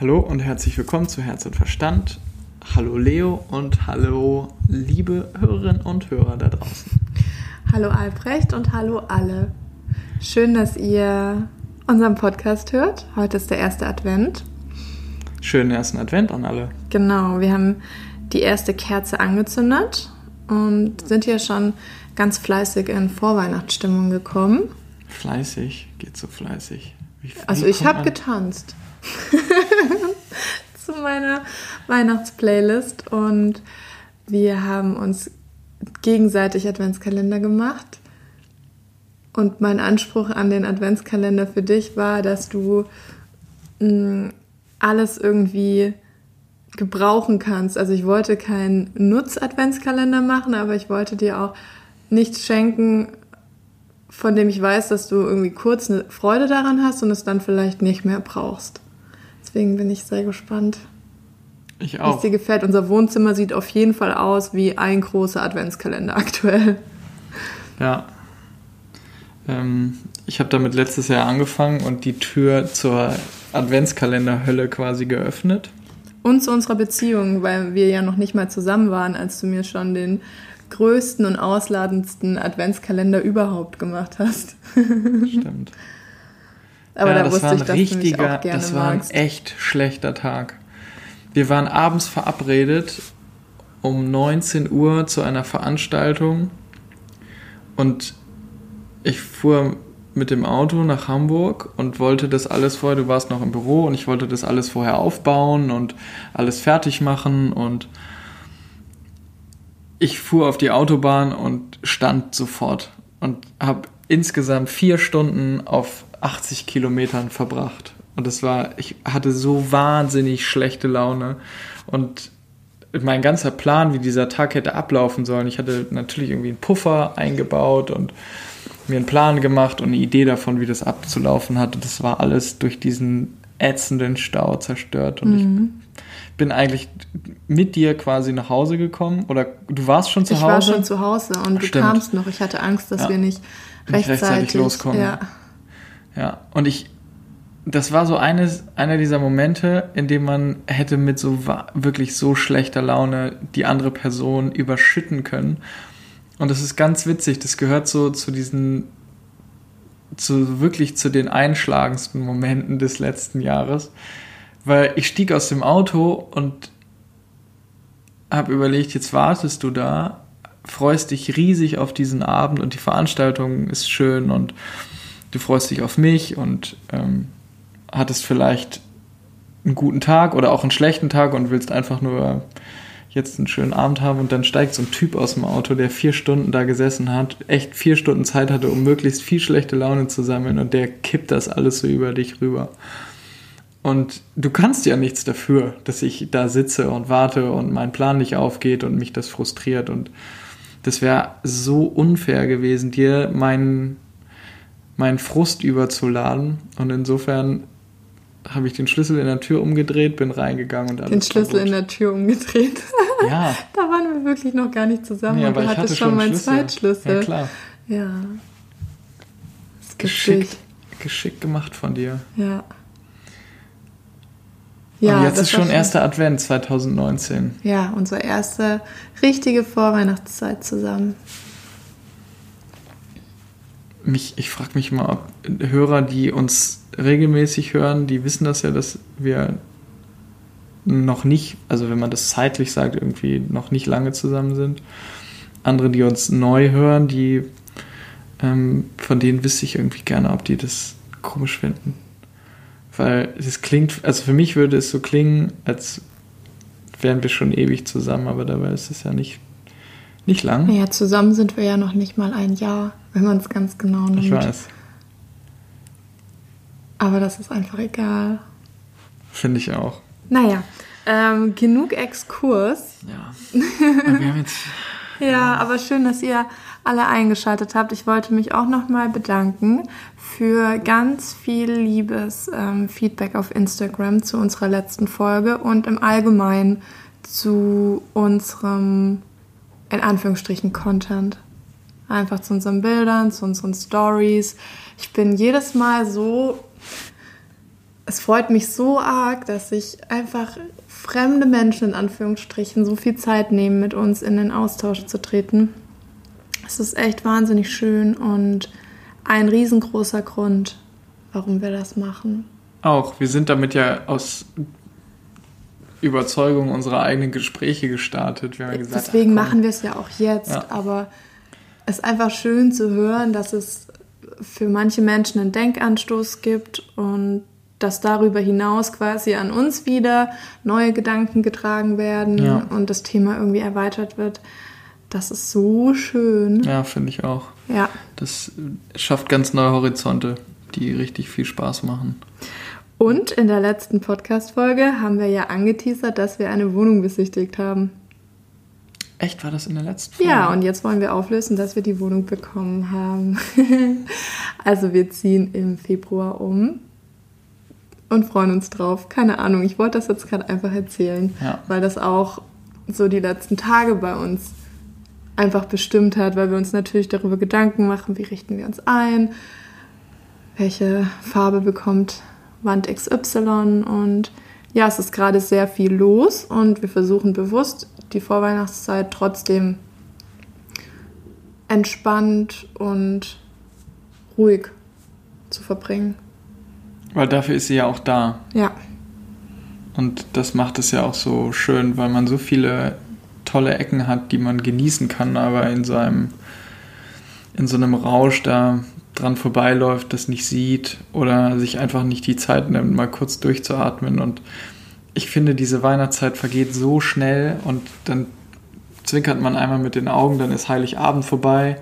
Hallo und herzlich willkommen zu Herz und Verstand. Hallo Leo und hallo liebe Hörerinnen und Hörer da draußen. Hallo Albrecht und hallo alle. Schön, dass ihr unseren Podcast hört. Heute ist der erste Advent. Schönen ersten Advent an alle. Genau, wir haben die erste Kerze angezündet und sind hier schon ganz fleißig in Vorweihnachtsstimmung gekommen. Fleißig, geht so fleißig. Wie, also ich habe getanzt zu meiner Weihnachtsplaylist und wir haben uns gegenseitig Adventskalender gemacht. Und mein Anspruch an den Adventskalender für dich war, dass du mh, mm, alles irgendwie gebrauchen kannst. Also ich wollte keinen Nutz-Adventskalender machen, aber ich wollte dir auch nichts schenken, von dem ich weiß, dass du irgendwie kurz eine Freude daran hast und es dann vielleicht nicht mehr brauchst. Deswegen bin ich sehr gespannt. Ich auch. Es dir gefällt. Unser Wohnzimmer sieht auf jeden Fall aus wie ein großer Adventskalender aktuell. Ja. Ähm, ich habe damit letztes Jahr angefangen und die Tür zur Adventskalenderhölle quasi geöffnet. Und zu unserer Beziehung, weil wir ja noch nicht mal zusammen waren, als du mir schon den größten und ausladendsten Adventskalender überhaupt gemacht hast. Stimmt. Aber ja, da wusste ich, dass richtiger, du mich auch gerne Das war magst. ein echt schlechter Tag. Wir waren abends verabredet um 19 Uhr zu einer Veranstaltung und ich fuhr mit dem Auto nach Hamburg und wollte das alles vorher, du warst noch im Büro und ich wollte das alles vorher aufbauen und alles fertig machen und ich fuhr auf die Autobahn und stand sofort und habe insgesamt vier Stunden auf 80 Kilometern verbracht. Und es war, ich hatte so wahnsinnig schlechte Laune. Und mein ganzer Plan, wie dieser Tag hätte ablaufen sollen, ich hatte natürlich irgendwie einen Puffer eingebaut und mir einen Plan gemacht und eine Idee davon, wie das abzulaufen hatte. Das war alles durch diesen ätzenden Stau zerstört. Und mhm. ich bin eigentlich mit dir quasi nach Hause gekommen. Oder du warst schon zu ich Hause? Ich war schon zu Hause und Stimmt. du kamst noch. Ich hatte Angst, dass ja. wir nicht rechtzeitig, rechtzeitig loskommen. Ja. Ja, und ich, das war so eines, einer dieser Momente, in dem man hätte mit so wirklich so schlechter Laune die andere Person überschütten können. Und das ist ganz witzig, das gehört so zu diesen, zu wirklich zu den einschlagendsten Momenten des letzten Jahres. Weil ich stieg aus dem Auto und habe überlegt, jetzt wartest du da, freust dich riesig auf diesen Abend und die Veranstaltung ist schön und du freust dich auf mich und ähm, hattest vielleicht einen guten Tag oder auch einen schlechten Tag und willst einfach nur jetzt einen schönen Abend haben und dann steigt so ein Typ aus dem Auto, der vier Stunden da gesessen hat, echt vier Stunden Zeit hatte, um möglichst viel schlechte Laune zu sammeln und der kippt das alles so über dich rüber. Und du kannst ja nichts dafür, dass ich da sitze und warte und mein Plan nicht aufgeht und mich das frustriert und das wäre so unfair gewesen, dir meinen meinen Frust überzuladen. Und insofern habe ich den Schlüssel in der Tür umgedreht, bin reingegangen und alles Den Schlüssel kaputt. in der Tür umgedreht? Ja. da waren wir wirklich noch gar nicht zusammen. Ja, und du hattest hatte schon meinen Zweitschlüssel. Ja, klar. Ja. Das geschickt, geschickt gemacht von dir. Ja. Ja, und jetzt ist schon erster Advent 2019. Ja, unsere erste richtige Vorweihnachtszeit zusammen mich, ich frage mich mal, ob Hörer, die uns regelmäßig hören, die wissen das ja, dass wir noch nicht, also wenn man das zeitlich sagt, irgendwie noch nicht lange zusammen sind. Andere, die uns neu hören, die ähm, von denen wüsste ich irgendwie gerne, ob die das komisch finden. Weil es klingt, also für mich würde es so klingen, als wären wir schon ewig zusammen, aber dabei ist es ja nicht, nicht lang. Ja, zusammen sind wir ja noch nicht mal ein Jahr wenn man es ganz genau nimmt. Ich weiß. Aber das ist einfach egal. Finde ich auch. Naja, ähm, genug Exkurs. Ja. wir haben jetzt, ja, ja, aber schön, dass ihr alle eingeschaltet habt. Ich wollte mich auch nochmal bedanken für ganz viel liebes ähm, Feedback auf Instagram zu unserer letzten Folge und im Allgemeinen zu unserem, in Anführungsstrichen, Content einfach zu unseren Bildern, zu unseren Stories. Ich bin jedes Mal so es freut mich so arg, dass sich einfach fremde Menschen in Anführungsstrichen so viel Zeit nehmen, mit uns in den Austausch zu treten. Es ist echt wahnsinnig schön und ein riesengroßer Grund, warum wir das machen. Auch, wir sind damit ja aus Überzeugung unserer eigenen Gespräche gestartet. Wir haben gesagt, Deswegen ach, machen wir es ja auch jetzt, ja. aber es ist einfach schön zu hören, dass es für manche Menschen einen Denkanstoß gibt und dass darüber hinaus quasi an uns wieder neue Gedanken getragen werden ja. und das Thema irgendwie erweitert wird. Das ist so schön. Ja, finde ich auch. Ja. Das schafft ganz neue Horizonte, die richtig viel Spaß machen. Und in der letzten Podcast-Folge haben wir ja angeteasert, dass wir eine Wohnung besichtigt haben. Echt, war das in der letzten Folge? Ja, und jetzt wollen wir auflösen, dass wir die Wohnung bekommen haben. also wir ziehen im Februar um und freuen uns drauf. Keine Ahnung, ich wollte das jetzt gerade einfach erzählen, ja. weil das auch so die letzten Tage bei uns einfach bestimmt hat, weil wir uns natürlich darüber Gedanken machen, wie richten wir uns ein, welche Farbe bekommt Wand XY und ja, es ist gerade sehr viel los und wir versuchen bewusst die Vorweihnachtszeit trotzdem entspannt und ruhig zu verbringen. Weil dafür ist sie ja auch da. Ja. Und das macht es ja auch so schön, weil man so viele tolle Ecken hat, die man genießen kann, aber in so einem, in so einem Rausch da dran vorbeiläuft, das nicht sieht oder sich einfach nicht die Zeit nimmt, mal kurz durchzuatmen. Und ich finde, diese Weihnachtszeit vergeht so schnell und dann zwinkert man einmal mit den Augen, dann ist Heiligabend vorbei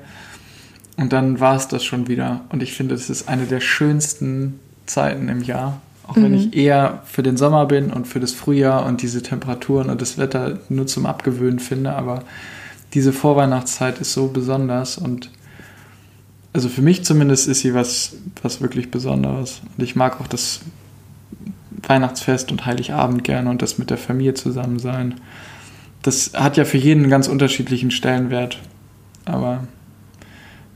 und dann war es das schon wieder. Und ich finde, es ist eine der schönsten Zeiten im Jahr. Auch mhm. wenn ich eher für den Sommer bin und für das Frühjahr und diese Temperaturen und das Wetter nur zum Abgewöhnen finde, aber diese Vorweihnachtszeit ist so besonders und also für mich zumindest ist sie was, was wirklich Besonderes. Und ich mag auch das Weihnachtsfest und Heiligabend gerne und das mit der Familie zusammen sein. Das hat ja für jeden einen ganz unterschiedlichen Stellenwert. Aber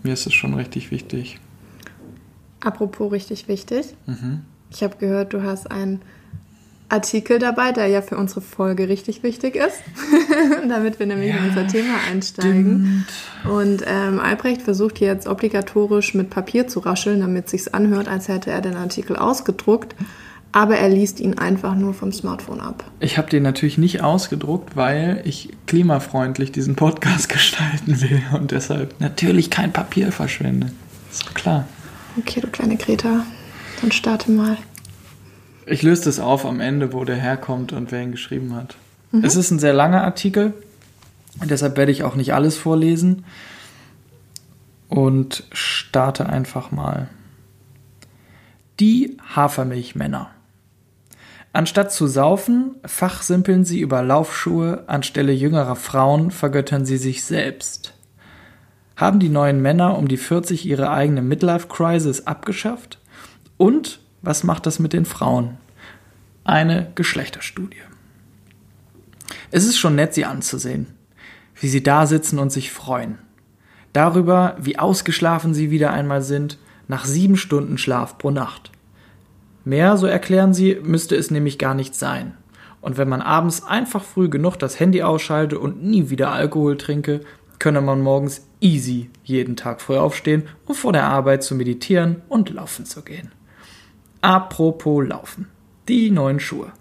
mir ist es schon richtig wichtig. Apropos richtig wichtig. Mhm. Ich habe gehört, du hast einen Artikel dabei, der ja für unsere Folge richtig wichtig ist, damit wir nämlich ja, in unser Thema einsteigen. Stimmt. Und ähm, Albrecht versucht jetzt obligatorisch mit Papier zu rascheln, damit es sich anhört, als hätte er den Artikel ausgedruckt. Aber er liest ihn einfach nur vom Smartphone ab. Ich habe den natürlich nicht ausgedruckt, weil ich klimafreundlich diesen Podcast gestalten will und deshalb natürlich kein Papier verschwende. Ist klar. Okay, du kleine Greta, dann starte mal. Ich löse das auf am Ende, wo der herkommt und wer ihn geschrieben hat. Mhm. Es ist ein sehr langer Artikel, deshalb werde ich auch nicht alles vorlesen und starte einfach mal. Die Hafermilchmänner. Anstatt zu saufen, fachsimpeln sie über Laufschuhe, anstelle jüngerer Frauen vergöttern sie sich selbst. Haben die neuen Männer um die 40 ihre eigene Midlife-Crisis abgeschafft? Und was macht das mit den Frauen? Eine Geschlechterstudie. Es ist schon nett, sie anzusehen, wie sie da sitzen und sich freuen. Darüber, wie ausgeschlafen sie wieder einmal sind, nach sieben Stunden Schlaf pro Nacht. Mehr, so erklären sie, müsste es nämlich gar nicht sein. Und wenn man abends einfach früh genug das Handy ausschalte und nie wieder Alkohol trinke, könne man morgens easy jeden Tag früh aufstehen, um vor der Arbeit zu meditieren und laufen zu gehen. Apropos Laufen. Die neuen Schuhe.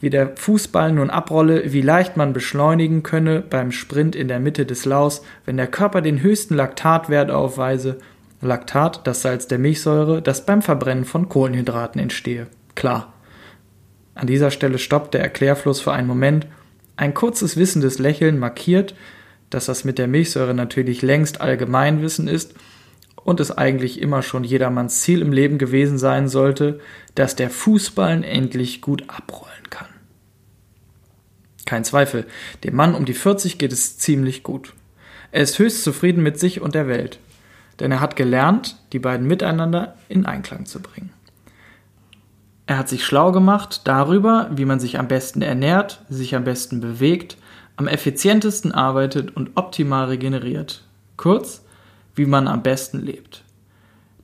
Wie der Fußball nun abrolle, wie leicht man beschleunigen könne beim Sprint in der Mitte des Laus, wenn der Körper den höchsten Laktatwert aufweise. Laktat, das Salz der Milchsäure, das beim Verbrennen von Kohlenhydraten entstehe. Klar. An dieser Stelle stoppt der Erklärfluss für einen Moment. Ein kurzes wissendes Lächeln markiert, dass das mit der Milchsäure natürlich längst Allgemeinwissen ist und es eigentlich immer schon jedermanns Ziel im Leben gewesen sein sollte, dass der Fußball endlich gut abrollen kann. Kein Zweifel, dem Mann um die 40 geht es ziemlich gut. Er ist höchst zufrieden mit sich und der Welt, denn er hat gelernt, die beiden miteinander in Einklang zu bringen. Er hat sich schlau gemacht darüber, wie man sich am besten ernährt, sich am besten bewegt, am effizientesten arbeitet und optimal regeneriert. Kurz, wie man am besten lebt.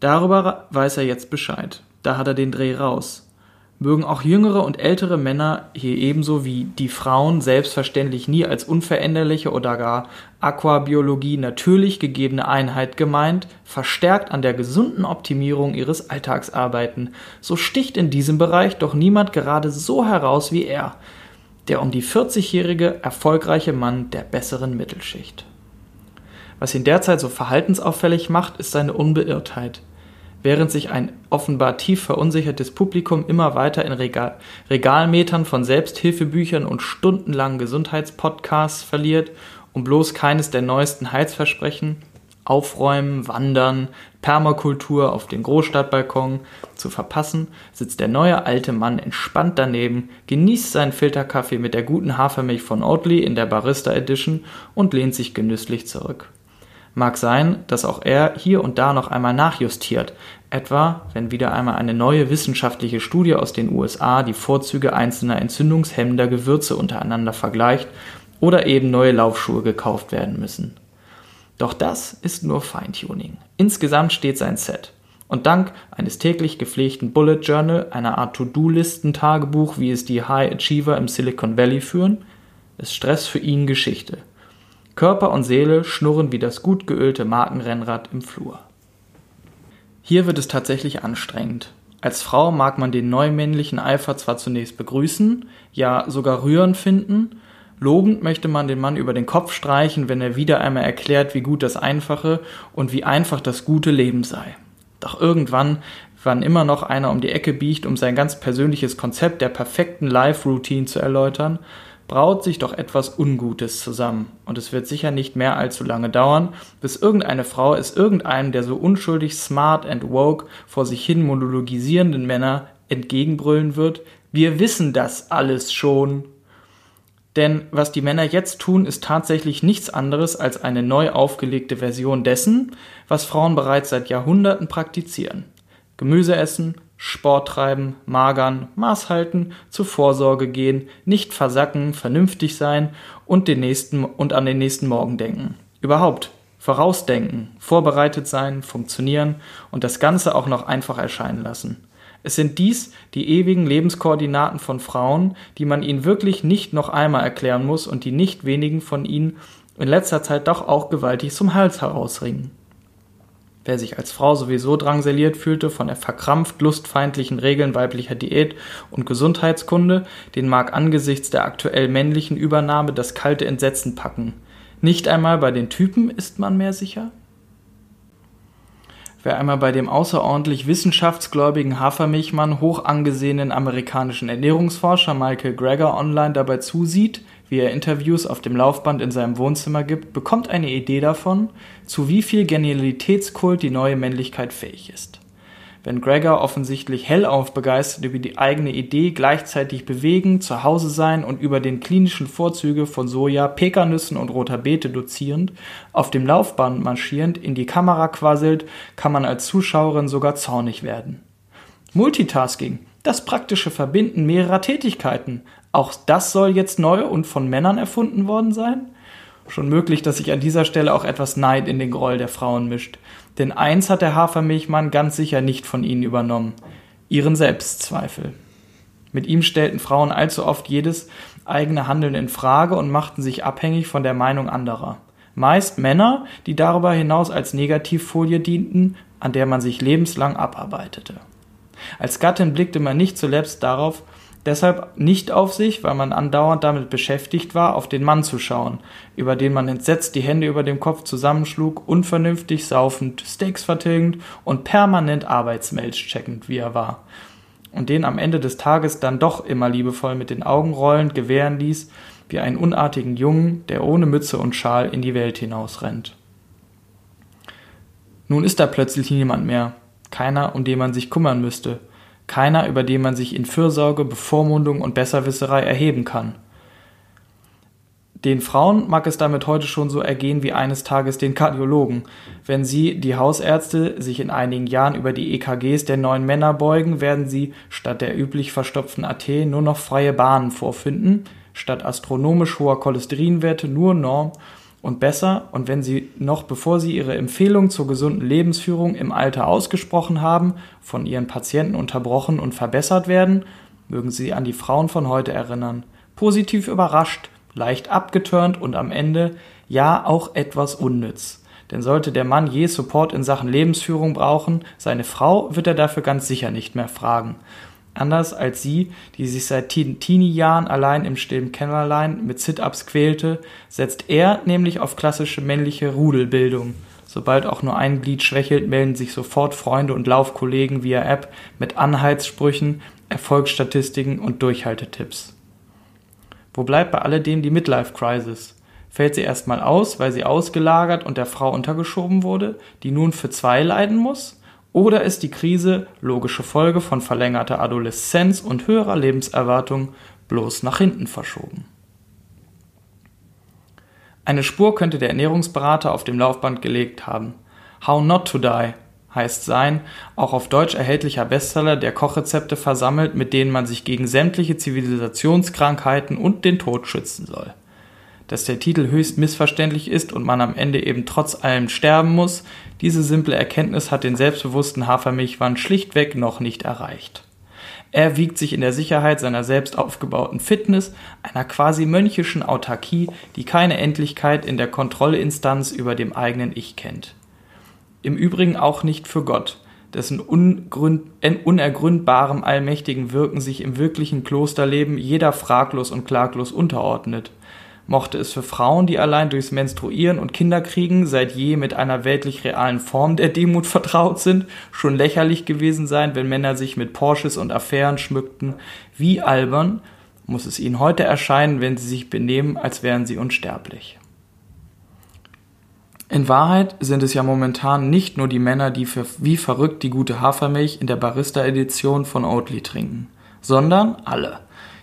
Darüber weiß er jetzt Bescheid. Da hat er den Dreh raus. mögen auch jüngere und ältere Männer hier ebenso wie die Frauen selbstverständlich nie als unveränderliche oder gar Aquabiologie natürlich gegebene Einheit gemeint, verstärkt an der gesunden Optimierung ihres Alltags arbeiten, so sticht in diesem Bereich doch niemand gerade so heraus wie er, der um die 40-jährige erfolgreiche Mann der besseren Mittelschicht. Was ihn derzeit so verhaltensauffällig macht, ist seine Unbeirrtheit – während sich ein offenbar tief verunsichertes Publikum immer weiter in Regal Regalmetern von Selbsthilfebüchern und stundenlangen Gesundheitspodcasts verliert, um bloß keines der neuesten Heilsversprechen Aufräumen, Wandern, Permakultur auf den Großstadtbalkon zu verpassen, sitzt der neue alte Mann entspannt daneben, genießt seinen Filterkaffee mit der guten Hafermilch von Oatly in der Barista Edition und lehnt sich genüsslich zurück. Mag sein, dass auch er hier und da noch einmal nachjustiert, etwa wenn wieder einmal eine neue wissenschaftliche Studie aus den USA die Vorzüge einzelner entzündungshemmender Gewürze untereinander vergleicht oder eben neue Laufschuhe gekauft werden müssen. Doch das ist nur Feintuning. Insgesamt steht sein Set. Und dank eines täglich gepflegten Bullet Journal, einer Art To-Do-Listen-Tagebuch, wie es die High Achiever im Silicon Valley führen, ist Stress für ihn Geschichte. Körper und Seele schnurren wie das gut geölte Markenrennrad im Flur. Hier wird es tatsächlich anstrengend. Als Frau mag man den neumännlichen Eifer zwar zunächst begrüßen, ja sogar rührend finden, lobend möchte man den Mann über den Kopf streichen, wenn er wieder einmal erklärt, wie gut das Einfache und wie einfach das gute Leben sei. Doch irgendwann, wann immer noch einer um die Ecke biegt, um sein ganz persönliches Konzept der perfekten Life-Routine zu erläutern, braut sich doch etwas Ungutes zusammen, und es wird sicher nicht mehr allzu lange dauern, bis irgendeine Frau es irgendeinem der so unschuldig smart and woke vor sich hin monologisierenden Männer entgegenbrüllen wird, wir wissen das alles schon. Denn was die Männer jetzt tun, ist tatsächlich nichts anderes als eine neu aufgelegte Version dessen, was Frauen bereits seit Jahrhunderten praktizieren. Gemüse essen, Sport treiben, magern, Maß halten, zur Vorsorge gehen, nicht versacken, vernünftig sein und, den nächsten, und an den nächsten Morgen denken. Überhaupt vorausdenken, vorbereitet sein, funktionieren und das Ganze auch noch einfach erscheinen lassen. Es sind dies die ewigen Lebenskoordinaten von Frauen, die man ihnen wirklich nicht noch einmal erklären muss und die nicht wenigen von ihnen in letzter Zeit doch auch gewaltig zum Hals herausringen. Wer sich als Frau sowieso drangsaliert fühlte von der verkrampft lustfeindlichen Regeln weiblicher Diät und Gesundheitskunde, den mag angesichts der aktuell männlichen Übernahme das kalte Entsetzen packen. Nicht einmal bei den Typen ist man mehr sicher? Wer einmal bei dem außerordentlich wissenschaftsgläubigen Hafermilchmann hoch angesehenen amerikanischen Ernährungsforscher Michael Greger online dabei zusieht, wie er Interviews auf dem Laufband in seinem Wohnzimmer gibt, bekommt eine Idee davon, zu wie viel Genialitätskult die neue Männlichkeit fähig ist. Wenn Gregor offensichtlich hellauf begeistert über die eigene Idee, gleichzeitig bewegen, zu Hause sein und über den klinischen Vorzüge von Soja, Pekannüssen und roter Beete dozierend, auf dem Laufband marschierend in die Kamera quasselt, kann man als Zuschauerin sogar zornig werden. Multitasking, das praktische Verbinden mehrerer Tätigkeiten, auch das soll jetzt neu und von Männern erfunden worden sein? Schon möglich, dass sich an dieser Stelle auch etwas Neid in den Groll der Frauen mischt. Denn eins hat der Hafermilchmann ganz sicher nicht von ihnen übernommen. Ihren Selbstzweifel. Mit ihm stellten Frauen allzu oft jedes eigene Handeln in Frage und machten sich abhängig von der Meinung anderer. Meist Männer, die darüber hinaus als Negativfolie dienten, an der man sich lebenslang abarbeitete. Als Gattin blickte man nicht zuletzt darauf, deshalb nicht auf sich, weil man andauernd damit beschäftigt war, auf den Mann zu schauen, über den man entsetzt die Hände über dem Kopf zusammenschlug, unvernünftig saufend, Steaks vertilgend und permanent Arbeitsmails checkend, wie er war. Und den am Ende des Tages dann doch immer liebevoll mit den Augen rollend gewähren ließ, wie einen unartigen Jungen, der ohne Mütze und Schal in die Welt hinausrennt. Nun ist da plötzlich niemand mehr, keiner, um den man sich kümmern müsste, keiner, über den man sich in Fürsorge, Bevormundung und Besserwisserei erheben kann. Den Frauen mag es damit heute schon so ergehen wie eines Tages den Kardiologen. Wenn sie, die Hausärzte, sich in einigen Jahren über die EKGs der neuen Männer beugen, werden sie statt der üblich verstopften AT nur noch freie Bahnen vorfinden, statt astronomisch hoher Cholesterinwerte nur Norm und besser und wenn Sie noch bevor Sie Ihre Empfehlung zur gesunden Lebensführung im Alter ausgesprochen haben, von Ihren Patienten unterbrochen und verbessert werden, mögen sie an die Frauen von heute erinnern. Positiv überrascht, leicht abgeturnt und am Ende ja auch etwas unnütz. Denn sollte der Mann je Support in Sachen Lebensführung brauchen, seine Frau wird er dafür ganz sicher nicht mehr fragen. Anders als sie, die sich seit Teenie-Jahren allein im stillen Kämmerlein mit Sit-Ups quälte, setzt er nämlich auf klassische männliche Rudelbildung. Sobald auch nur ein Glied schwächelt, melden sich sofort Freunde und Laufkollegen via App mit Anhaltssprüchen, Erfolgsstatistiken und Durchhaltetipps. Wo bleibt bei alledem die Midlife-Crisis? Fällt sie erstmal aus, weil sie ausgelagert und der Frau untergeschoben wurde, die nun für zwei leiden muss? Oder ist die Krise logische Folge von verlängerter Adoleszenz und höherer Lebenserwartung bloß nach hinten verschoben? Eine Spur könnte der Ernährungsberater auf dem Laufband gelegt haben. How Not to Die heißt sein, auch auf Deutsch erhältlicher Bestseller, der Kochrezepte versammelt, mit denen man sich gegen sämtliche Zivilisationskrankheiten und den Tod schützen soll. Dass der Titel höchst missverständlich ist und man am Ende eben trotz allem sterben muss, diese simple Erkenntnis hat den selbstbewussten Hafermilchwand schlichtweg noch nicht erreicht. Er wiegt sich in der Sicherheit seiner selbst aufgebauten Fitness, einer quasi mönchischen Autarkie, die keine Endlichkeit in der Kontrollinstanz über dem eigenen Ich kennt. Im Übrigen auch nicht für Gott, dessen unergründbarem allmächtigen Wirken sich im wirklichen Klosterleben jeder fraglos und klaglos unterordnet – mochte es für Frauen, die allein durchs Menstruieren und Kinderkriegen seit je mit einer weltlich realen Form der Demut vertraut sind, schon lächerlich gewesen sein, wenn Männer sich mit Porsches und Affären schmückten. Wie albern muss es ihnen heute erscheinen, wenn sie sich benehmen, als wären sie unsterblich. In Wahrheit sind es ja momentan nicht nur die Männer, die für wie verrückt die gute Hafermilch in der Barista-Edition von Oatly trinken, sondern alle.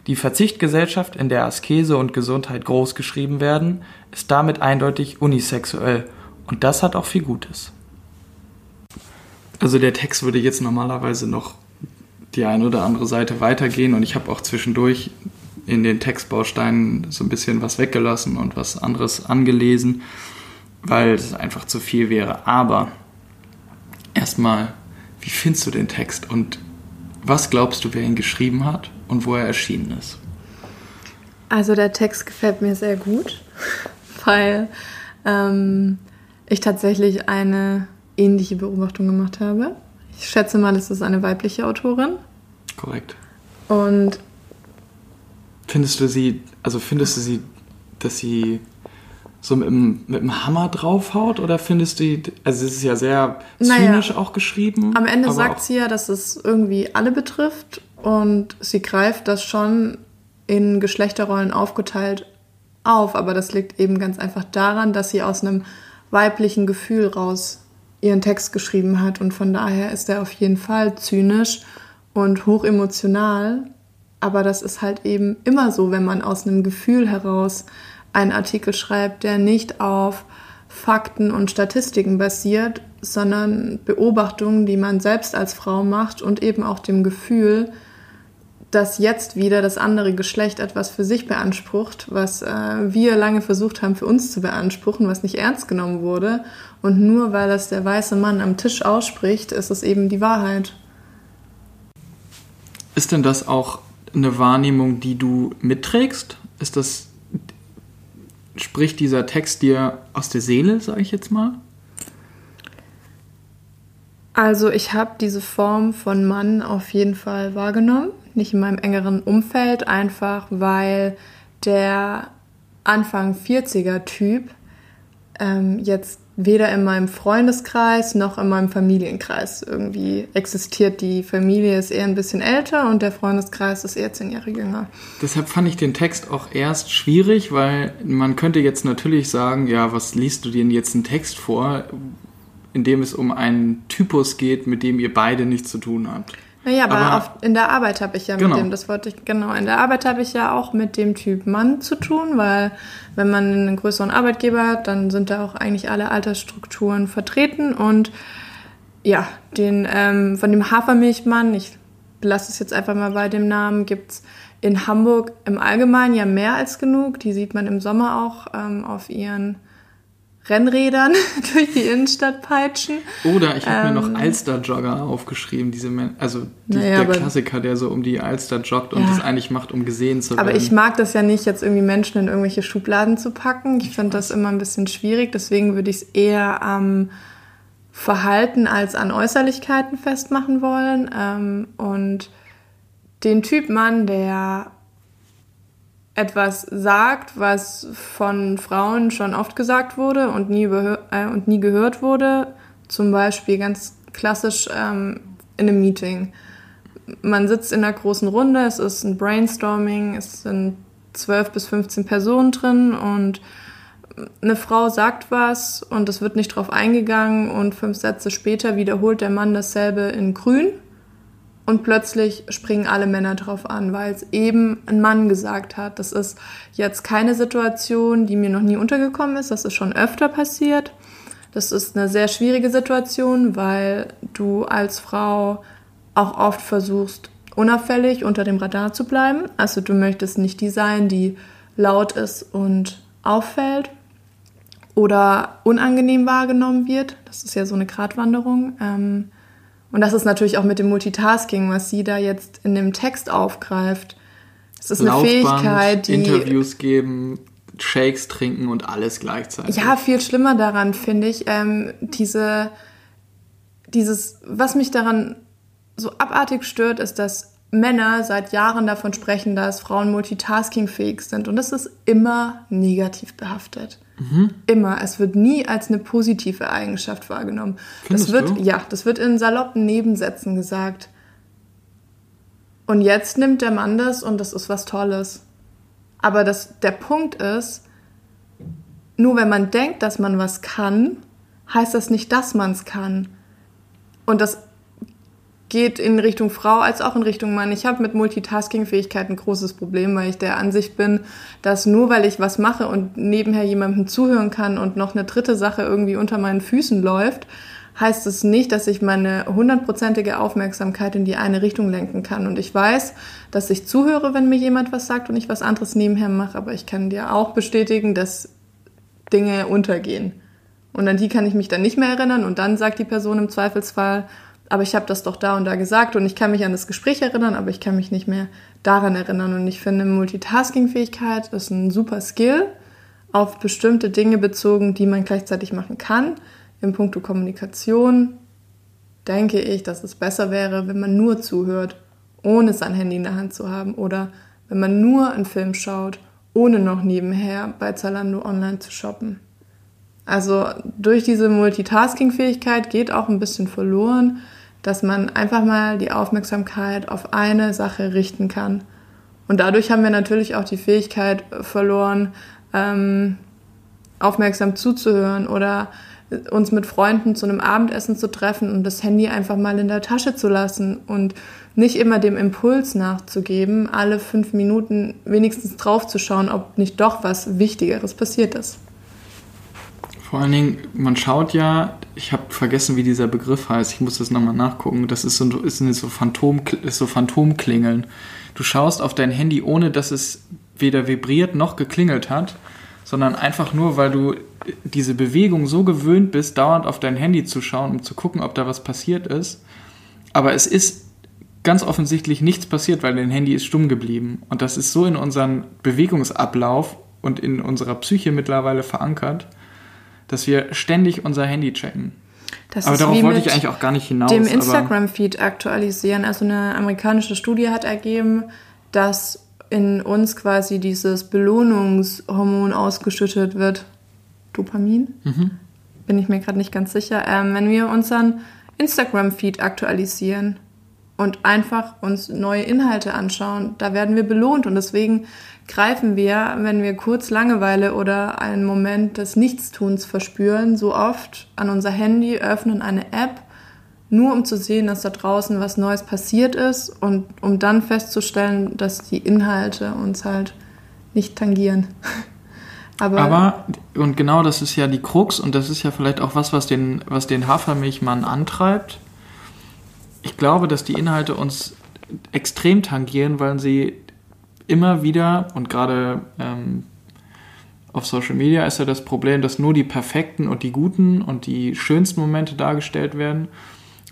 Die Verzichtgesellschaft, in der Askese und Gesundheit großgeschrieben werden, ist damit eindeutig unisexuell und das hat auch viel Gutes. Also der Text würde jetzt normalerweise noch die eine oder andere Seite weitergehen und ich habe auch zwischendurch in den Textbausteinen so ein bisschen was weggelassen und was anderes angelesen, weil es einfach zu viel wäre. Aber erstmal, wie findest du den Text und was glaubst du, wer ihn geschrieben hat? Und wo er erschienen ist? Also der Text gefällt mir sehr gut, weil ähm, ich tatsächlich eine ähnliche Beobachtung gemacht habe. Ich schätze mal, es ist eine weibliche Autorin. Korrekt. Und findest du sie, also findest du sie, dass sie so mit dem, mit dem Hammer draufhaut oder findest du, also es ist ja sehr zynisch naja, auch geschrieben. Am Ende sagt sie ja, dass es irgendwie alle betrifft und sie greift das schon in Geschlechterrollen aufgeteilt auf, aber das liegt eben ganz einfach daran, dass sie aus einem weiblichen Gefühl raus ihren Text geschrieben hat. Und von daher ist er auf jeden Fall zynisch und hochemotional, aber das ist halt eben immer so, wenn man aus einem Gefühl heraus einen Artikel schreibt, der nicht auf Fakten und Statistiken basiert, sondern Beobachtungen, die man selbst als Frau macht und eben auch dem Gefühl, dass jetzt wieder das andere Geschlecht etwas für sich beansprucht, was äh, wir lange versucht haben für uns zu beanspruchen, was nicht ernst genommen wurde. Und nur weil das der weiße Mann am Tisch ausspricht, ist es eben die Wahrheit. Ist denn das auch eine Wahrnehmung, die du mitträgst? Ist das spricht dieser Text dir aus der Seele, sage ich jetzt mal? Also ich habe diese Form von Mann auf jeden Fall wahrgenommen, nicht in meinem engeren Umfeld, einfach weil der Anfang 40er Typ ähm, jetzt weder in meinem Freundeskreis noch in meinem Familienkreis irgendwie existiert. Die Familie ist eher ein bisschen älter und der Freundeskreis ist eher zehn Jahre jünger. Deshalb fand ich den Text auch erst schwierig, weil man könnte jetzt natürlich sagen, ja, was liest du dir denn jetzt einen Text vor, in dem es um einen Typus geht, mit dem ihr beide nichts zu tun habt. Naja, aber, aber auf, in der Arbeit habe ich ja genau. mit dem, das wollte ich, genau, in der Arbeit habe ich ja auch mit dem Typ Mann zu tun, weil wenn man einen größeren Arbeitgeber hat, dann sind da auch eigentlich alle Altersstrukturen vertreten und ja, den, ähm, von dem Hafermilchmann, ich lasse es jetzt einfach mal bei dem Namen, gibt's in Hamburg im Allgemeinen ja mehr als genug. Die sieht man im Sommer auch ähm, auf ihren Rennrädern durch die Innenstadt peitschen. Oder ich habe Ähm, mir noch Alster-Jogger aufgeschrieben, diese Men also die, Naja, der aber- Klassiker, der so um die Alster joggt und Ja. das eigentlich macht, um gesehen zu werden. Aber ich mag das ja nicht, jetzt irgendwie Menschen in irgendwelche Schubladen zu packen. Ich finde das immer ein bisschen schwierig. Deswegen würde ich es eher am Verhalten als an Äußerlichkeiten festmachen wollen. Ähm, und den Typ Mann, der etwas sagt, was von Frauen schon oft gesagt wurde und nie, äh, und nie gehört wurde, zum Beispiel ganz klassisch ähm, in einem Meeting. Man sitzt in einer großen Runde, es ist ein Brainstorming, es sind 12 bis 15 Personen drin und eine Frau sagt was und es wird nicht drauf eingegangen und fünf Sätze später wiederholt der Mann dasselbe in grün und plötzlich springen alle Männer drauf an, weil es eben ein Mann gesagt hat. Das ist jetzt keine Situation, die mir noch nie untergekommen ist, das ist schon öfter passiert. Das ist eine sehr schwierige Situation, weil du als Frau auch oft versuchst, unauffällig unter dem Radar zu bleiben. Also du möchtest nicht die sein, die laut ist und auffällt oder unangenehm wahrgenommen wird. Das ist ja so eine Gratwanderung. Ähm, und das ist natürlich auch mit dem Multitasking, was sie da jetzt in dem Text aufgreift. Es ist eine Laufband, Fähigkeit, die Interviews geben, Shakes trinken und alles gleichzeitig. Ja, viel schlimmer daran finde ich, ähm, diese, dieses, was mich daran so abartig stört, ist, dass Männer seit Jahren davon sprechen, dass Frauen multitaskingfähig sind. Und das ist immer negativ behaftet. Immer. Es wird nie als eine positive Eigenschaft wahrgenommen. Findest das wird, du? ja, das wird in saloppen Nebensätzen gesagt. Und jetzt nimmt der Mann das und das ist was Tolles. Aber das, der Punkt ist, nur wenn man denkt, dass man was kann, heißt das nicht, dass man es kann. Und das geht in Richtung Frau als auch in Richtung Mann. Ich habe mit Multitasking-Fähigkeit ein großes Problem, weil ich der Ansicht bin, dass nur weil ich was mache und nebenher jemandem zuhören kann und noch eine dritte Sache irgendwie unter meinen Füßen läuft, heißt es nicht, dass ich meine hundertprozentige Aufmerksamkeit in die eine Richtung lenken kann. Und ich weiß, dass ich zuhöre, wenn mir jemand was sagt und ich was anderes nebenher mache, aber ich kann dir auch bestätigen, dass Dinge untergehen. Und an die kann ich mich dann nicht mehr erinnern und dann sagt die Person im Zweifelsfall, aber ich habe das doch da und da gesagt und ich kann mich an das Gespräch erinnern, aber ich kann mich nicht mehr daran erinnern. Und ich finde, Multitasking-Fähigkeit ist ein super Skill auf bestimmte Dinge bezogen, die man gleichzeitig machen kann. Im Punkto Kommunikation denke ich, dass es besser wäre, wenn man nur zuhört, ohne sein Handy in der Hand zu haben oder wenn man nur einen Film schaut, ohne noch nebenher bei Zalando online zu shoppen. Also durch diese Multitasking-Fähigkeit geht auch ein bisschen verloren, dass man einfach mal die Aufmerksamkeit auf eine Sache richten kann. Und dadurch haben wir natürlich auch die Fähigkeit verloren, ähm, aufmerksam zuzuhören oder uns mit Freunden zu einem Abendessen zu treffen und das Handy einfach mal in der Tasche zu lassen und nicht immer dem Impuls nachzugeben, alle fünf Minuten wenigstens draufzuschauen, ob nicht doch was Wichtigeres passiert ist. Vor allen Dingen, man schaut ja, ich habe vergessen, wie dieser Begriff heißt, ich muss das nochmal nachgucken, das ist so, ist so, Phantom, ist so Phantomklingeln. Du schaust auf dein Handy, ohne dass es weder vibriert noch geklingelt hat, sondern einfach nur, weil du diese Bewegung so gewöhnt bist, dauernd auf dein Handy zu schauen, um zu gucken, ob da was passiert ist. Aber es ist ganz offensichtlich nichts passiert, weil dein Handy ist stumm geblieben. Und das ist so in unseren Bewegungsablauf und in unserer Psyche mittlerweile verankert, dass wir ständig unser Handy checken. Das aber darauf wollte ich eigentlich auch gar nicht hinaus. dem Instagram-Feed aktualisieren. Also eine amerikanische Studie hat ergeben, dass in uns quasi dieses Belohnungshormon ausgeschüttet wird. Dopamin? Mhm. Bin ich mir gerade nicht ganz sicher. Ähm, wenn wir unseren Instagram-Feed aktualisieren und einfach uns neue Inhalte anschauen, da werden wir belohnt und deswegen greifen wir, wenn wir kurz Langeweile oder einen Moment des Nichtstuns verspüren, so oft an unser Handy, öffnen eine App, nur um zu sehen, dass da draußen was Neues passiert ist und um dann festzustellen, dass die Inhalte uns halt nicht tangieren. Aber, Aber, und genau das ist ja die Krux und das ist ja vielleicht auch was, was den, was den Hafermilchmann antreibt. Ich glaube, dass die Inhalte uns extrem tangieren, weil sie immer wieder und gerade ähm, auf Social Media ist ja das Problem, dass nur die perfekten und die guten und die schönsten Momente dargestellt werden.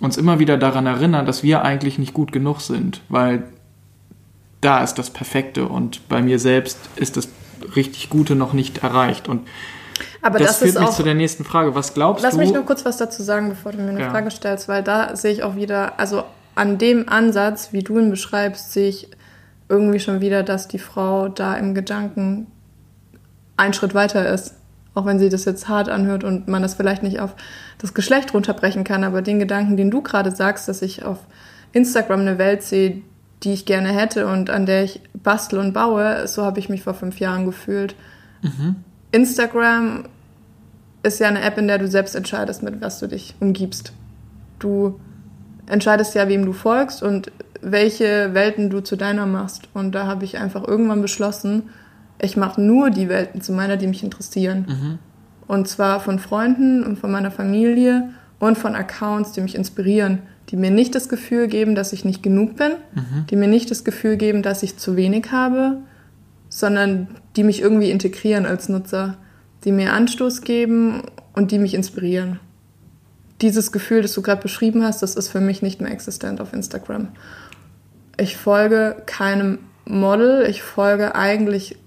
Uns immer wieder daran erinnern, dass wir eigentlich nicht gut genug sind, weil da ist das Perfekte und bei mir selbst ist das richtig Gute noch nicht erreicht. Und Aber das, das führt mich auch- zu der nächsten Frage. Was glaubst Lass du? mich noch kurz was dazu sagen, bevor du mir eine Ja. Frage stellst, weil da sehe ich auch wieder, also an dem Ansatz, wie du ihn beschreibst, sehe ich irgendwie schon wieder, dass die Frau da im Gedanken einen Schritt weiter ist. Auch wenn sie das jetzt hart anhört und man das vielleicht nicht auf das Geschlecht runterbrechen kann, aber den Gedanken, den du gerade sagst, dass ich auf Instagram eine Welt sehe, die ich gerne hätte und an der ich bastel und baue, so habe ich mich vor fünf Jahren gefühlt. Instagram ist ja eine App, in der du selbst entscheidest, mit was du dich umgibst. Du entscheidest ja, wem du folgst und welche Welten du zu deiner machst. Und da habe ich einfach irgendwann beschlossen, ich mache nur die Welten zu meiner, die mich interessieren. Und zwar von Freunden und von meiner Familie und von Accounts, die mich inspirieren, die mir nicht das Gefühl geben, dass ich nicht genug bin, die mir nicht das Gefühl geben, dass ich zu wenig habe, sondern die mich irgendwie integrieren als Nutzer, die mir Anstoß geben und die mich inspirieren. Dieses Gefühl, das du gerade beschrieben hast, das ist für mich nicht mehr existent auf Instagram. Ich folge keinem Model, ich folge eigentlich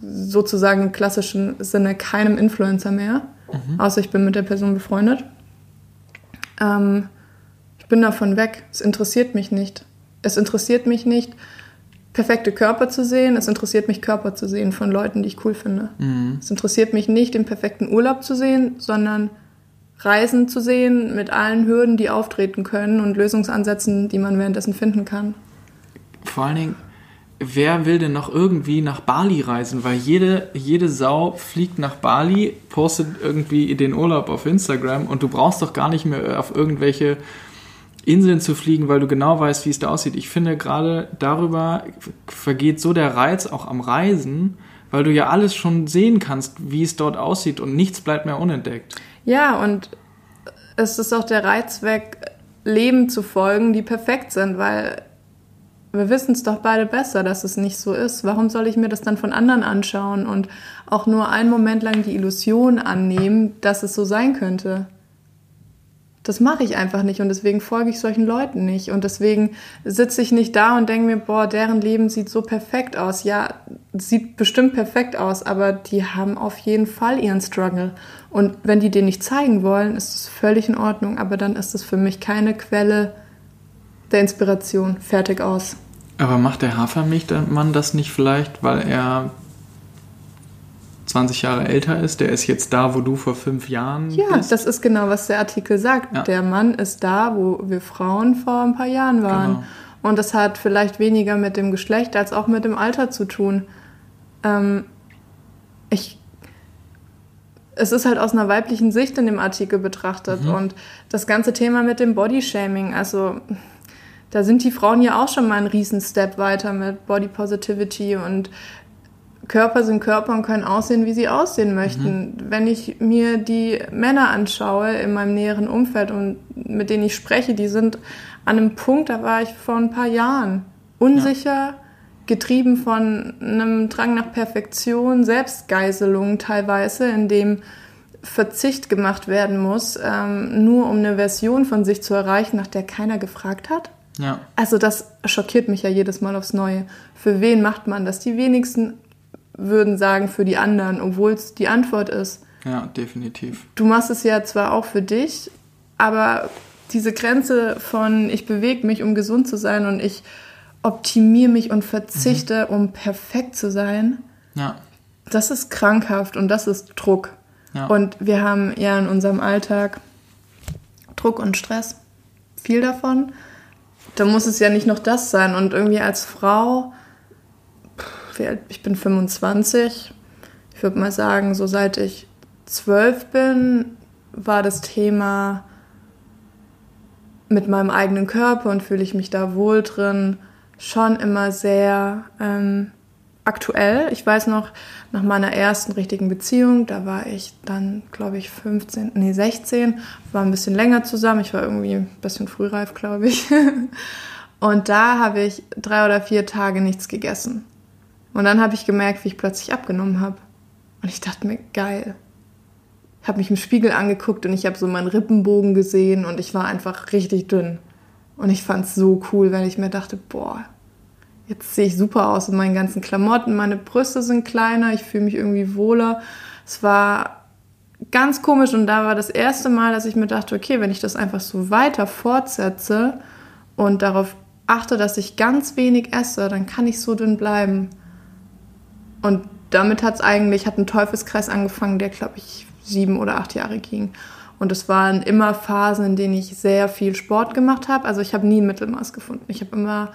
sozusagen im klassischen Sinne keinem Influencer mehr, außer ich bin mit der Person befreundet. Ähm, ich bin davon weg. Es interessiert mich nicht. Es interessiert mich nicht, perfekte Körper zu sehen. Es interessiert mich, Körper zu sehen von Leuten, die ich cool finde. Es interessiert mich nicht, den perfekten Urlaub zu sehen, sondern Reisen zu sehen mit allen Hürden, die auftreten können und Lösungsansätzen, die man währenddessen finden kann. Vor allen Dingen, wer will denn noch irgendwie nach Bali reisen? Weil jede, jede Sau fliegt nach Bali, postet irgendwie den Urlaub auf Instagram und du brauchst doch gar nicht mehr auf irgendwelche Inseln zu fliegen, weil du genau weißt, wie es da aussieht. Ich finde gerade darüber vergeht so der Reiz auch am Reisen, weil du ja alles schon sehen kannst, wie es dort aussieht und nichts bleibt mehr unentdeckt. Ja, und es ist auch der Reiz weg, Leben zu folgen, die perfekt sind, weil wir wissen es doch beide besser, dass es nicht so ist. Warum soll ich mir das dann von anderen anschauen und auch nur einen Moment lang die Illusion annehmen, dass es so sein könnte? Das mache ich einfach nicht und deswegen folge ich solchen Leuten nicht. Und deswegen sitze ich nicht da und denke mir, boah, deren Leben sieht so perfekt aus. Ja, sieht bestimmt perfekt aus, aber die haben auf jeden Fall ihren Struggle. Und wenn die den nicht zeigen wollen, ist das völlig in Ordnung. Aber dann ist es für mich keine Quelle der Inspiration. Fertig aus. Aber macht der Hafermilchmann das nicht vielleicht, weil er 20 Jahre älter ist? Der ist jetzt da, wo du vor fünf Jahren Ja, bist? das ist genau, was der Artikel sagt. Ja. Der Mann ist da, wo wir Frauen vor ein paar Jahren waren. Genau. Und das hat vielleicht weniger mit dem Geschlecht als auch mit dem Alter zu tun. Ähm, ich, es ist halt aus einer weiblichen Sicht in dem Artikel betrachtet. Mhm. Und das ganze Thema mit dem Bodyshaming, also da sind die Frauen ja auch schon mal einen riesen Step weiter mit Body Positivity und Körper sind Körper und können aussehen, wie sie aussehen möchten. Wenn ich mir die Männer anschaue in meinem näheren Umfeld und mit denen ich spreche, die sind an einem Punkt, da war ich vor ein paar Jahren unsicher, getrieben von einem Drang nach Perfektion, Selbstgeiselung teilweise, in dem Verzicht gemacht werden muss, ähm, nur um eine Version von sich zu erreichen, nach der keiner gefragt hat. Ja. Also das schockiert mich ja jedes Mal aufs Neue. Für wen macht man das? Die wenigsten würden sagen für die anderen, obwohl es die Antwort ist. ja, definitiv. Du machst es ja zwar auch für dich, aber diese Grenze von ich bewege mich, um gesund zu sein und ich optimiere mich und verzichte, um perfekt zu sein, Ja. das ist krankhaft und das ist Druck. Ja. Und wir haben ja in unserem Alltag Druck und Stress. Viel davon. Da muss es ja nicht noch das sein. Und irgendwie als Frau, ich bin 25, ich würde mal sagen, so seit ich zwölf bin, war das Thema mit meinem eigenen Körper und fühle ich mich da wohl drin, schon immer sehr ähm, aktuell. Ich weiß noch, nach meiner ersten richtigen Beziehung, da war ich dann, glaube ich, 15, nee, 16, war ein bisschen länger zusammen. Ich war irgendwie ein bisschen frühreif, glaube ich. Und da habe ich drei oder vier Tage nichts gegessen. Und dann habe ich gemerkt, wie ich plötzlich abgenommen habe. Und ich dachte mir, geil. Ich habe mich im Spiegel angeguckt und ich habe so meinen Rippenbogen gesehen und ich war einfach richtig dünn. Und ich fand es so cool, weil ich mir dachte, boah, jetzt sehe ich super aus in meinen ganzen Klamotten, meine Brüste sind kleiner, ich fühle mich irgendwie wohler. Es war ganz komisch und da war das erste Mal, dass ich mir dachte, okay, wenn ich das einfach so weiter fortsetze und darauf achte, dass ich ganz wenig esse, dann kann ich so dünn bleiben. Und damit hat es eigentlich, hat ein Teufelskreis angefangen, der, glaube ich, sieben oder acht Jahre ging. Und es waren immer Phasen, in denen ich sehr viel Sport gemacht habe. Also ich habe nie ein Mittelmaß gefunden. Ich habe immer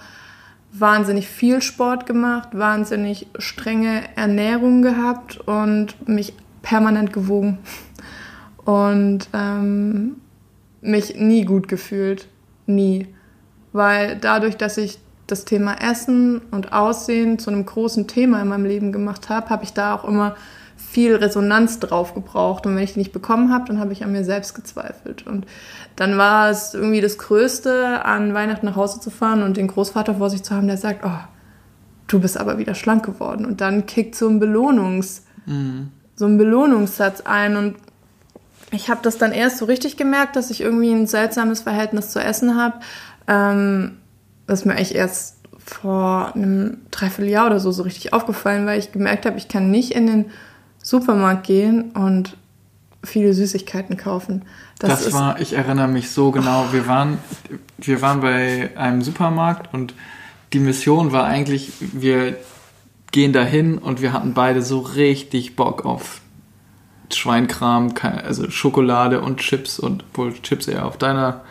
wahnsinnig viel Sport gemacht, wahnsinnig strenge Ernährung gehabt und mich permanent gewogen. Und ähm, mich nie gut gefühlt. Nie. Weil dadurch, dass ich das Thema Essen und Aussehen zu einem großen Thema in meinem Leben gemacht habe, habe ich da auch immer viel Resonanz drauf gebraucht. Und wenn ich die nicht bekommen habe, dann habe ich an mir selbst gezweifelt. Und dann war es irgendwie das Größte, an Weihnachten nach Hause zu fahren und den Großvater vor sich zu haben, der sagt, oh, du bist aber wieder schlank geworden. Und dann kickt so ein Belohnungs, mhm. so ein Belohnungssatz ein. Und ich habe das dann erst so richtig gemerkt, dass ich irgendwie ein seltsames Verhältnis zu Essen habe. Ähm, das ist mir eigentlich erst vor einem Dreivierteljahr oder so so richtig aufgefallen, weil ich gemerkt habe, ich kann nicht in den Supermarkt gehen und viele Süßigkeiten kaufen. Das, das war, ich erinnere mich so genau. Wir waren, wir waren bei einem Supermarkt und die Mission war eigentlich, wir gehen dahin und wir hatten beide so richtig Bock auf Schweinkram, also Schokolade und Chips und wohl Chips eher auf deiner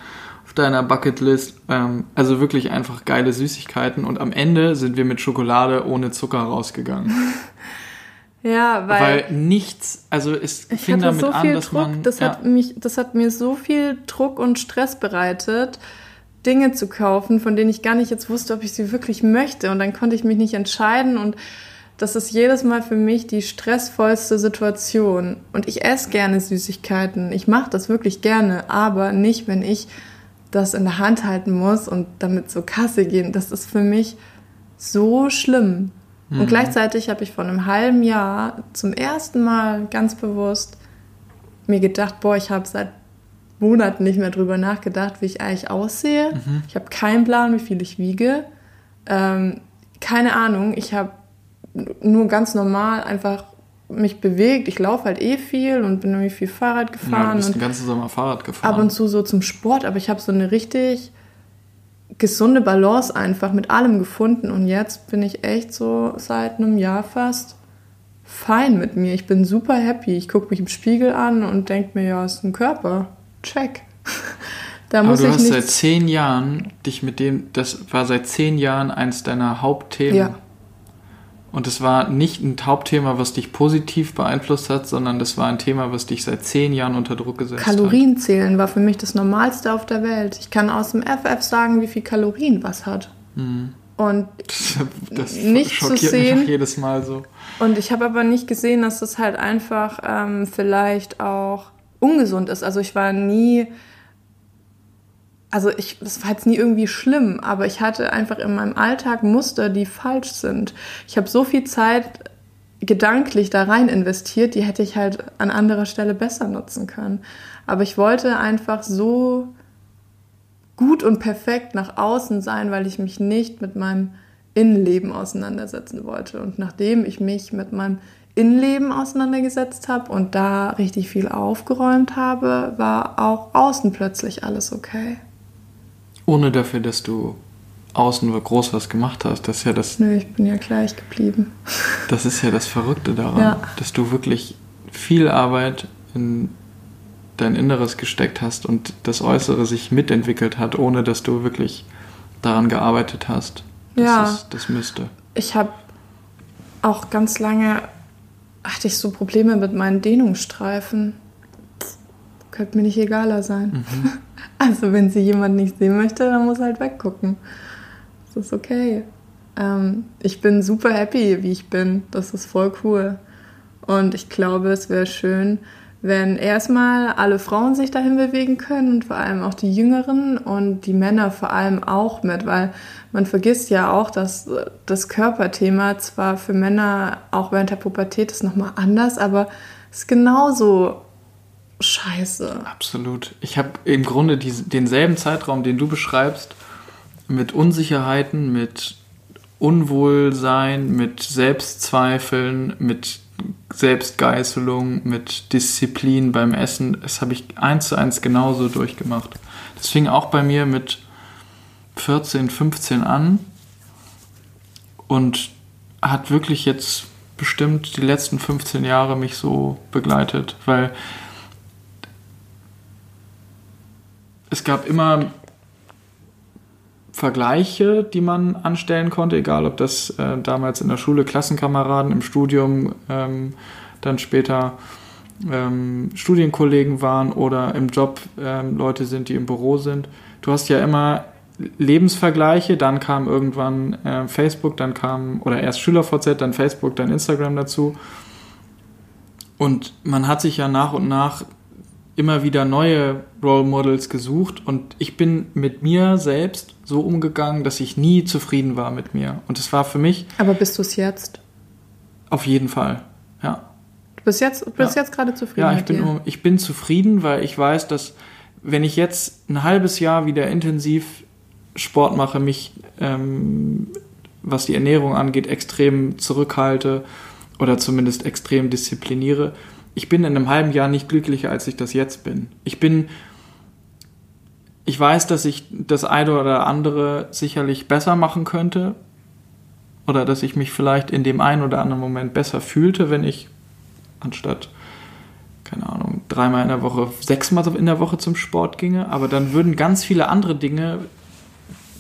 auf deiner Bucketlist. Ähm, also wirklich einfach geile Süßigkeiten und am Ende sind wir mit Schokolade ohne Zucker rausgegangen. Ja, weil, weil nichts, also es fing damit so an, dass Druck, man. Das, ja. hat mich, das hat mir so viel Druck und Stress bereitet, Dinge zu kaufen, von denen ich gar nicht jetzt wusste, ob ich sie wirklich möchte. Und dann konnte ich mich nicht entscheiden und das ist jedes Mal für mich die stressvollste Situation. Und ich esse gerne Süßigkeiten. Ich mache das wirklich gerne, aber nicht, wenn ich das in der Hand halten muss und damit zur Kasse gehen. Das ist für mich so schlimm. Und mhm. gleichzeitig habe ich vor einem halben Jahr zum ersten Mal ganz bewusst mir gedacht, boah, ich habe seit Monaten nicht mehr drüber nachgedacht, wie ich eigentlich aussehe. Mhm. Ich habe keinen Plan, wie viel ich wiege. Ähm, keine Ahnung. Ich habe nur ganz normal einfach mich bewegt. Ich laufe halt eh viel und bin irgendwie viel Fahrrad gefahren. Ja, du bist und den ganzen Sommer Fahrrad gefahren. Ab und zu so zum Sport, aber ich habe so eine richtig gesunde Balance einfach mit allem gefunden und jetzt bin ich echt so seit einem Jahr fast fein mit mir. Ich bin super happy. Ich gucke mich im Spiegel an und denke mir, ja, ist ein Körper. Check. da Aber muss du ich hast seit zehn Jahren dich mit dem, das war seit zehn Jahren eins deiner Hauptthemen. Ja. Und es war nicht ein Hauptthema, was dich positiv beeinflusst hat, sondern das war ein Thema, was dich seit zehn Jahren unter Druck gesetzt Kalorien hat. zählen war für mich das Normalste auf der Welt. Ich kann aus dem FF sagen, wie viel Kalorien was hat. Mhm. Und das, das nicht zu sehen. Mich auch jedes Mal so. Und ich habe aber nicht gesehen, dass das halt einfach ähm, vielleicht auch ungesund ist. Also ich war nie also ich, das war jetzt nie irgendwie schlimm, aber ich hatte einfach in meinem Alltag Muster, die falsch sind. Ich habe so viel Zeit gedanklich da rein investiert, die hätte ich halt an anderer Stelle besser nutzen können. Aber ich wollte einfach so gut und perfekt nach außen sein, weil ich mich nicht mit meinem Innenleben auseinandersetzen wollte. Und nachdem ich mich mit meinem Innenleben auseinandergesetzt habe und da richtig viel aufgeräumt habe, war auch außen plötzlich alles okay. Ohne dafür, dass du außen groß was gemacht hast. Das ist ja das. Nö, ich bin ja gleich geblieben. Das ist ja das Verrückte daran, ja. dass du wirklich viel Arbeit in dein Inneres gesteckt hast und das Äußere sich mitentwickelt hat, ohne dass du wirklich daran gearbeitet hast. Das ja. Ist, das müsste. Ich habe auch ganz lange hatte ich so Probleme mit meinen Dehnungsstreifen. Könnte mir nicht egaler sein. Mhm. Also wenn sie jemand nicht sehen möchte, dann muss halt weggucken. Das ist okay. Ähm, ich bin super happy, wie ich bin. Das ist voll cool. Und ich glaube, es wäre schön, wenn erstmal alle Frauen sich dahin bewegen können und vor allem auch die Jüngeren und die Männer vor allem auch mit, weil man vergisst ja auch, dass das Körperthema zwar für Männer auch während der Pubertät ist nochmal anders, aber es ist genauso scheiße. Absolut. Ich habe im Grunde diesen, denselben Zeitraum, den du beschreibst, mit Unsicherheiten, mit Unwohlsein, mit Selbstzweifeln, mit Selbstgeißelung, mit Disziplin beim Essen. Das habe ich eins zu eins genauso durchgemacht. Das fing auch bei mir mit 14, 15 an und hat wirklich jetzt bestimmt die letzten 15 Jahre mich so begleitet, weil es gab immer Vergleiche, die man anstellen konnte, egal ob das äh, damals in der Schule Klassenkameraden, im Studium ähm, dann später ähm, Studienkollegen waren oder im Job ähm, Leute sind, die im Büro sind. Du hast ja immer Lebensvergleiche, dann kam irgendwann äh, Facebook, dann kam, oder erst SchülerVZ, dann Facebook, dann Instagram dazu. Und man hat sich ja nach und nach immer wieder neue Role Models gesucht und ich bin mit mir selbst so umgegangen, dass ich nie zufrieden war mit mir. Und es war für mich. Aber bist du es jetzt? Auf jeden Fall, ja. Du bist jetzt, bist ja. jetzt gerade zufrieden? Ja, ich bin, dir? ich bin zufrieden, weil ich weiß, dass wenn ich jetzt ein halbes Jahr wieder intensiv Sport mache, mich, ähm, was die Ernährung angeht, extrem zurückhalte oder zumindest extrem diszipliniere, ich bin in einem halben Jahr nicht glücklicher, als ich das jetzt bin. Ich bin, ich weiß, dass ich das eine oder andere sicherlich besser machen könnte oder dass ich mich vielleicht in dem einen oder anderen Moment besser fühlte, wenn ich anstatt keine Ahnung, dreimal in der Woche, sechsmal in der Woche zum Sport ginge, aber dann würden ganz viele andere Dinge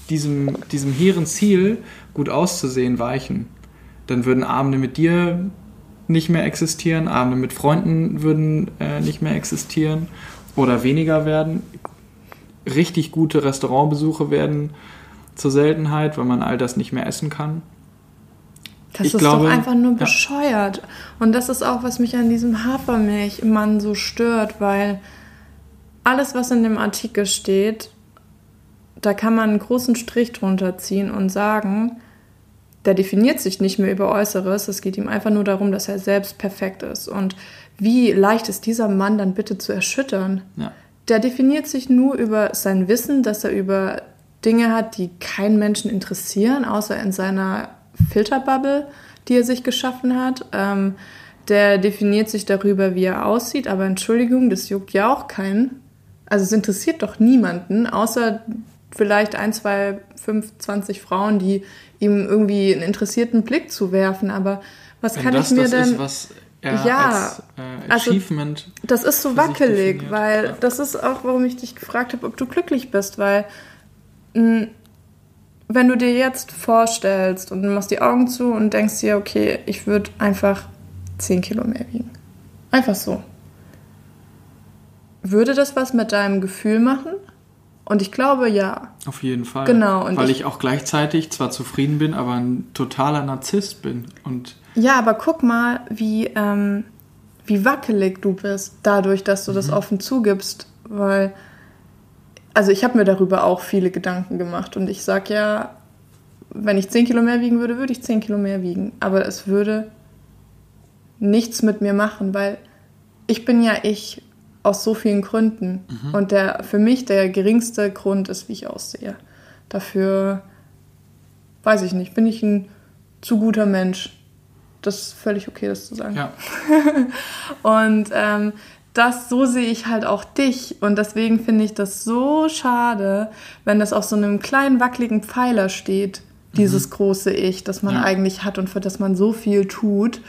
diesem, diesem hehren Ziel, gut auszusehen, weichen. Dann würden Abende mit dir nicht mehr existieren, Abende mit Freunden würden äh, nicht mehr existieren oder weniger werden. Richtig gute Restaurantbesuche werden zur Seltenheit, weil man all das nicht mehr essen kann. Das ich ist glaube, doch einfach nur bescheuert. Ja. Und das ist auch, was mich an diesem Hafermilchmann so stört, weil alles, was in dem Artikel steht, da kann man einen großen Strich drunter ziehen und sagen, der definiert sich nicht mehr über Äußeres. Es geht ihm einfach nur darum, dass er selbst perfekt ist. Und wie leicht ist dieser Mann dann bitte zu erschüttern? Ja. Der definiert sich nur über sein Wissen, dass er über Dinge hat, die keinen Menschen interessieren, außer in seiner Filterbubble, die er sich geschaffen hat. Ähm, der definiert sich darüber, wie er aussieht, aber Entschuldigung, das juckt ja auch keinen. Also es interessiert doch niemanden, außer vielleicht ein, zwei, fünf, zwanzig Frauen, die ihm irgendwie einen interessierten Blick zu werfen. Aber was Wenn kann das ich mir das denn? Ist, was er ja, als äh, also Achievement. Also, das ist so wackelig, weil ja. das ist auch, warum ich dich gefragt habe, ob du glücklich bist, weil mh, wenn du dir jetzt vorstellst und du machst die Augen zu und denkst dir, okay, ich würde einfach 10 Kilo mehr wiegen. Einfach so. Würde das was mit deinem Gefühl machen? Und ich glaube, ja. Auf jeden Fall. Genau. Weil ich, ich, auch gleichzeitig zwar zufrieden bin, aber ein totaler Narzisst bin. Und ja, aber guck mal, wie, ähm, wie wackelig du bist, dadurch, dass du mhm. das offen zugibst. Weil, also ich habe mir darüber auch viele Gedanken gemacht. Und ich sag ja, wenn ich 10 Kilo mehr wiegen würde, würde ich 10 Kilo mehr wiegen. Aber es würde nichts mit mir machen, weil ich bin ja ich aus so vielen Gründen. Mhm. Und der für mich der geringste Grund ist, wie ich aussehe. Dafür weiß ich nicht, bin ich ein zu guter Mensch. Das ist völlig okay, das zu sagen. Ja. und ähm, das, so sehe ich halt auch dich. Und deswegen finde ich das so schade, wenn das auf so einem kleinen wackeligen Pfeiler steht, dieses mhm. große Ich, das man ja. eigentlich hat und für das man so viel tut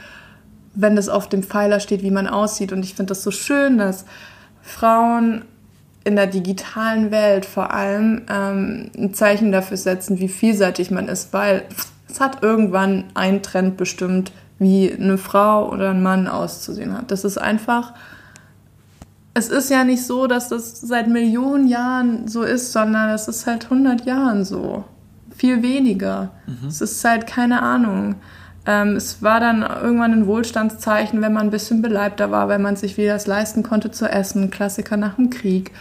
wenn das auf dem Pfeiler steht, wie man aussieht. Und ich finde das so schön, dass Frauen in der digitalen Welt vor allem ähm, ein Zeichen dafür setzen, wie vielseitig man ist, weil es hat irgendwann einen Trend bestimmt, wie eine Frau oder ein Mann auszusehen hat. Das ist einfach, es ist ja nicht so, dass das seit Millionen Jahren so ist, sondern es ist seit 100 Jahren so. Viel weniger. Mhm. Es ist seit, keine Ahnung, Ähm, es war dann irgendwann ein Wohlstandszeichen, wenn man ein bisschen beleibter war, wenn man sich wieder das leisten konnte zu essen. Klassiker nach dem Krieg.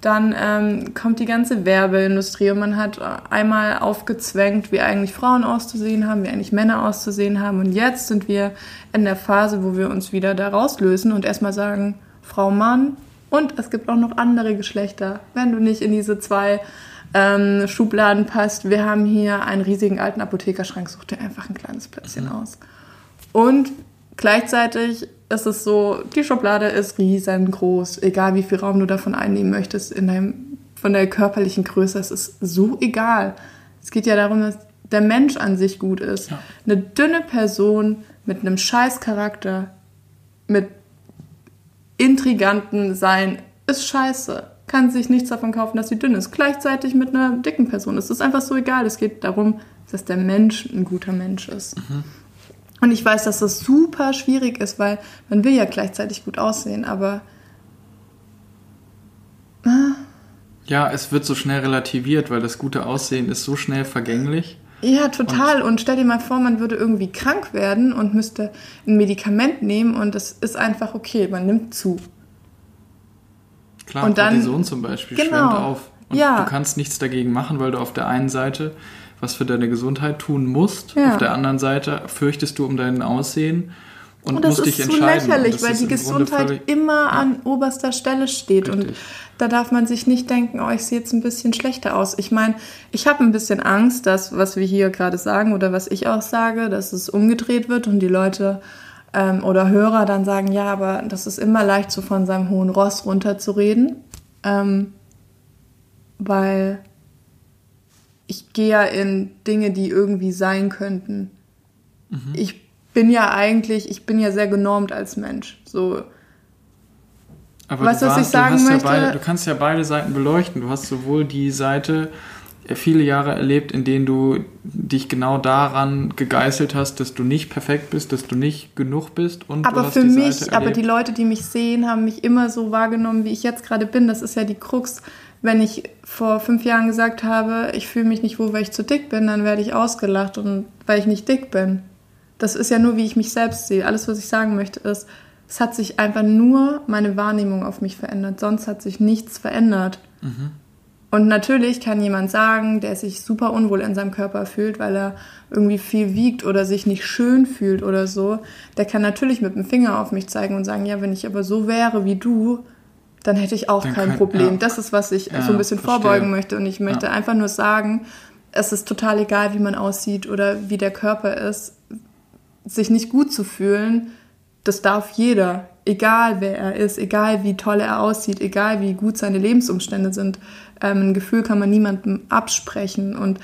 Dann ähm, kommt die ganze Werbeindustrie und man hat einmal aufgezwängt, wie eigentlich Frauen auszusehen haben, wie eigentlich Männer auszusehen haben. Und jetzt sind wir in der Phase, wo wir uns wieder da rauslösen und erstmal sagen, Frau, Mann. Und es gibt auch noch andere Geschlechter, wenn du nicht in diese zwei ähm, Schubladen passt. Wir haben hier einen riesigen alten Apothekerschrank, such dir einfach ein kleines Plätzchen mhm. aus. Und gleichzeitig ist es so, die Schublade ist riesengroß, egal wie viel Raum du davon einnehmen möchtest in deinem, von der körperlichen Größe, es ist so egal. Es geht ja darum, dass der Mensch an sich gut ist. Ja. Eine dünne Person mit einem scheiß Charakter, mit intriganten Sein, ist scheiße kann sich nichts davon kaufen, dass sie dünn ist. Gleichzeitig mit einer dicken Person. Es ist einfach so egal. Es geht darum, dass der Mensch ein guter Mensch ist. Mhm. Und ich weiß, dass das super schwierig ist, weil man will ja gleichzeitig gut aussehen, aber. Ah. Ja, es wird so schnell relativiert, weil das gute Aussehen ist so schnell vergänglich. Ja, total. Und, und stell dir mal vor, man würde irgendwie krank werden und müsste ein Medikament nehmen und das ist einfach okay, man nimmt zu. Klar, und dann, Cortison zum Beispiel genau, schwemmt auf. Und ja. du kannst nichts dagegen machen, weil du auf der einen Seite was für deine Gesundheit tun musst, ja. auf der anderen Seite fürchtest du um dein Aussehen und, und musst dich entscheiden. Das ist so lächerlich, weil die Gesundheit immer ja. an oberster Stelle steht Richtig. und da darf man sich nicht denken, oh, ich sehe jetzt ein bisschen schlechter aus. Ich meine, ich habe ein bisschen Angst, dass was wir hier gerade sagen oder was ich auch sage, dass es umgedreht wird und die Leute ähm, oder Hörer dann sagen, ja, aber das ist immer leicht, so von seinem hohen Ross runterzureden, ähm, weil ich gehe ja in Dinge, die irgendwie sein könnten. Mhm. Ich bin ja eigentlich, ich bin ja sehr genormt als Mensch. So. Aber weißt du, was ich sagen möchte? Ja beide, du kannst ja beide Seiten beleuchten. Du hast sowohl die Seite, viele Jahre erlebt, in denen du dich genau daran gegeißelt hast, dass du nicht perfekt bist, dass du nicht genug bist und aber für mich, aber die Leute, die mich sehen, haben mich immer so wahrgenommen, wie ich jetzt gerade bin. Das ist ja die Krux. Wenn ich vor fünf Jahren gesagt habe, ich fühle mich nicht wohl, weil ich zu dick bin, dann werde ich ausgelacht und weil ich nicht dick bin. Das ist ja nur, wie ich mich selbst sehe. Alles, was ich sagen möchte, ist, es hat sich einfach nur meine Wahrnehmung auf mich verändert. Sonst hat sich nichts verändert. Mhm. Und natürlich kann jemand sagen, der sich super unwohl in seinem Körper fühlt, weil er irgendwie viel wiegt oder sich nicht schön fühlt oder so, der kann natürlich mit dem Finger auf mich zeigen und sagen, ja, wenn ich aber so wäre wie du, dann hätte ich auch dann kein kann, Problem. Ja. Das ist, was ich ja, so ein bisschen verstehe. vorbeugen möchte. Und ich möchte ja. einfach nur sagen, es ist total egal, wie man aussieht oder wie der Körper ist. Sich nicht gut zu fühlen, das darf jeder egal wer er ist, egal wie toll er aussieht, egal wie gut seine Lebensumstände sind. Ähm, ein Gefühl kann man niemandem absprechen. Und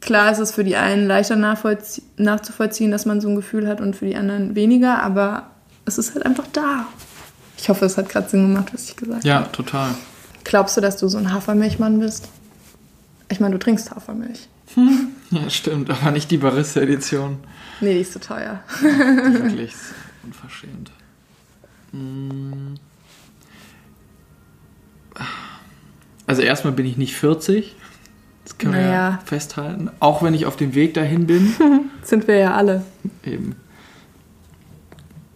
klar ist es für die einen leichter nachzuvollziehen, dass man so ein Gefühl hat und für die anderen weniger, aber es ist halt einfach da. Ich hoffe, es hat gerade Sinn gemacht, was ich gesagt ja, habe. Ja, total. Glaubst du, dass du so ein Hafermilchmann bist? Ich meine, du trinkst Hafermilch. Ja, stimmt, aber nicht die Barista-Edition. Nee, die ist zu so teuer. Wirklich unverschämt. Mm. Also erstmal bin ich nicht 40. Das können naja. wir ja festhalten. Auch wenn ich auf dem Weg dahin bin. Sind wir ja alle. Eben.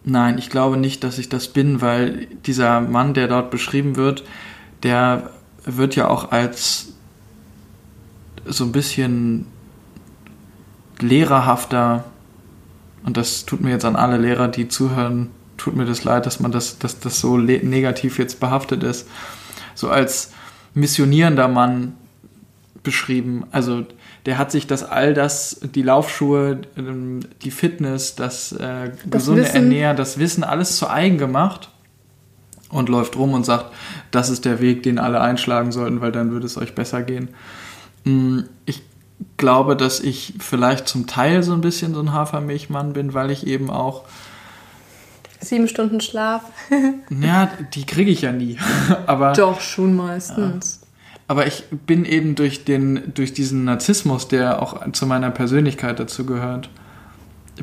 Nein, ich glaube nicht, dass ich das bin, weil dieser Mann, der dort beschrieben wird, der wird ja auch als so ein bisschen lehrerhafter, und das tut mir jetzt an alle Lehrer, die zuhören, tut mir das leid, dass man das, dass das so negativ jetzt behaftet ist, so als missionierender Mann beschrieben. Also der hat sich das all das, die Laufschuhe, ähm, die Fitness, das, äh, das gesunde Wissen. Ernähren, das Wissen alles zu eigen gemacht und läuft rum und sagt, das ist der Weg, den alle einschlagen sollten, weil dann würde es euch besser gehen. Hm, ich glaube, dass ich vielleicht zum Teil so ein bisschen so ein Hafermilchmann bin, weil ich eben auch Sieben Stunden Schlaf. ja, die kriege ich ja nie. aber, Doch, schon meistens. Ja. Aber ich bin eben durch, den, durch diesen Narzissmus, der auch zu meiner Persönlichkeit dazu gehört,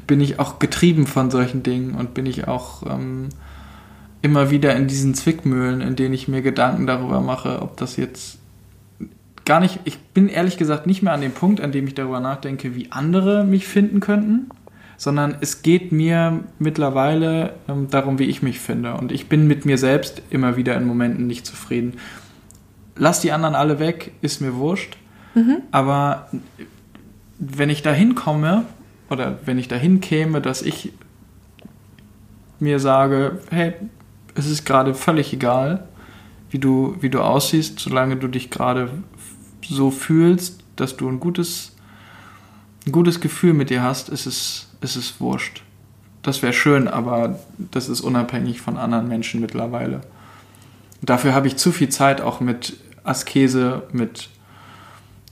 bin ich auch getrieben von solchen Dingen und bin ich auch ähm, immer wieder in diesen Zwickmühlen, in denen ich mir Gedanken darüber mache, ob das jetzt gar nicht, ich bin ehrlich gesagt nicht mehr an dem Punkt, an dem ich darüber nachdenke, wie andere mich finden könnten, sondern es geht mir mittlerweile ähm, darum, wie ich mich finde. Und ich bin mit mir selbst immer wieder in Momenten nicht zufrieden. Lass die anderen alle weg, ist mir wurscht. Mhm. Aber wenn ich dahin komme oder wenn ich dahin käme, dass ich mir sage, hey, es ist gerade völlig egal, wie du, wie du aussiehst, solange du dich gerade so fühlst, dass du ein gutes, ein gutes Gefühl mit dir hast, ist es, ist es wurscht. Das wäre schön, aber das ist unabhängig von anderen Menschen mittlerweile. Dafür habe ich zu viel Zeit auch mit Askese, mit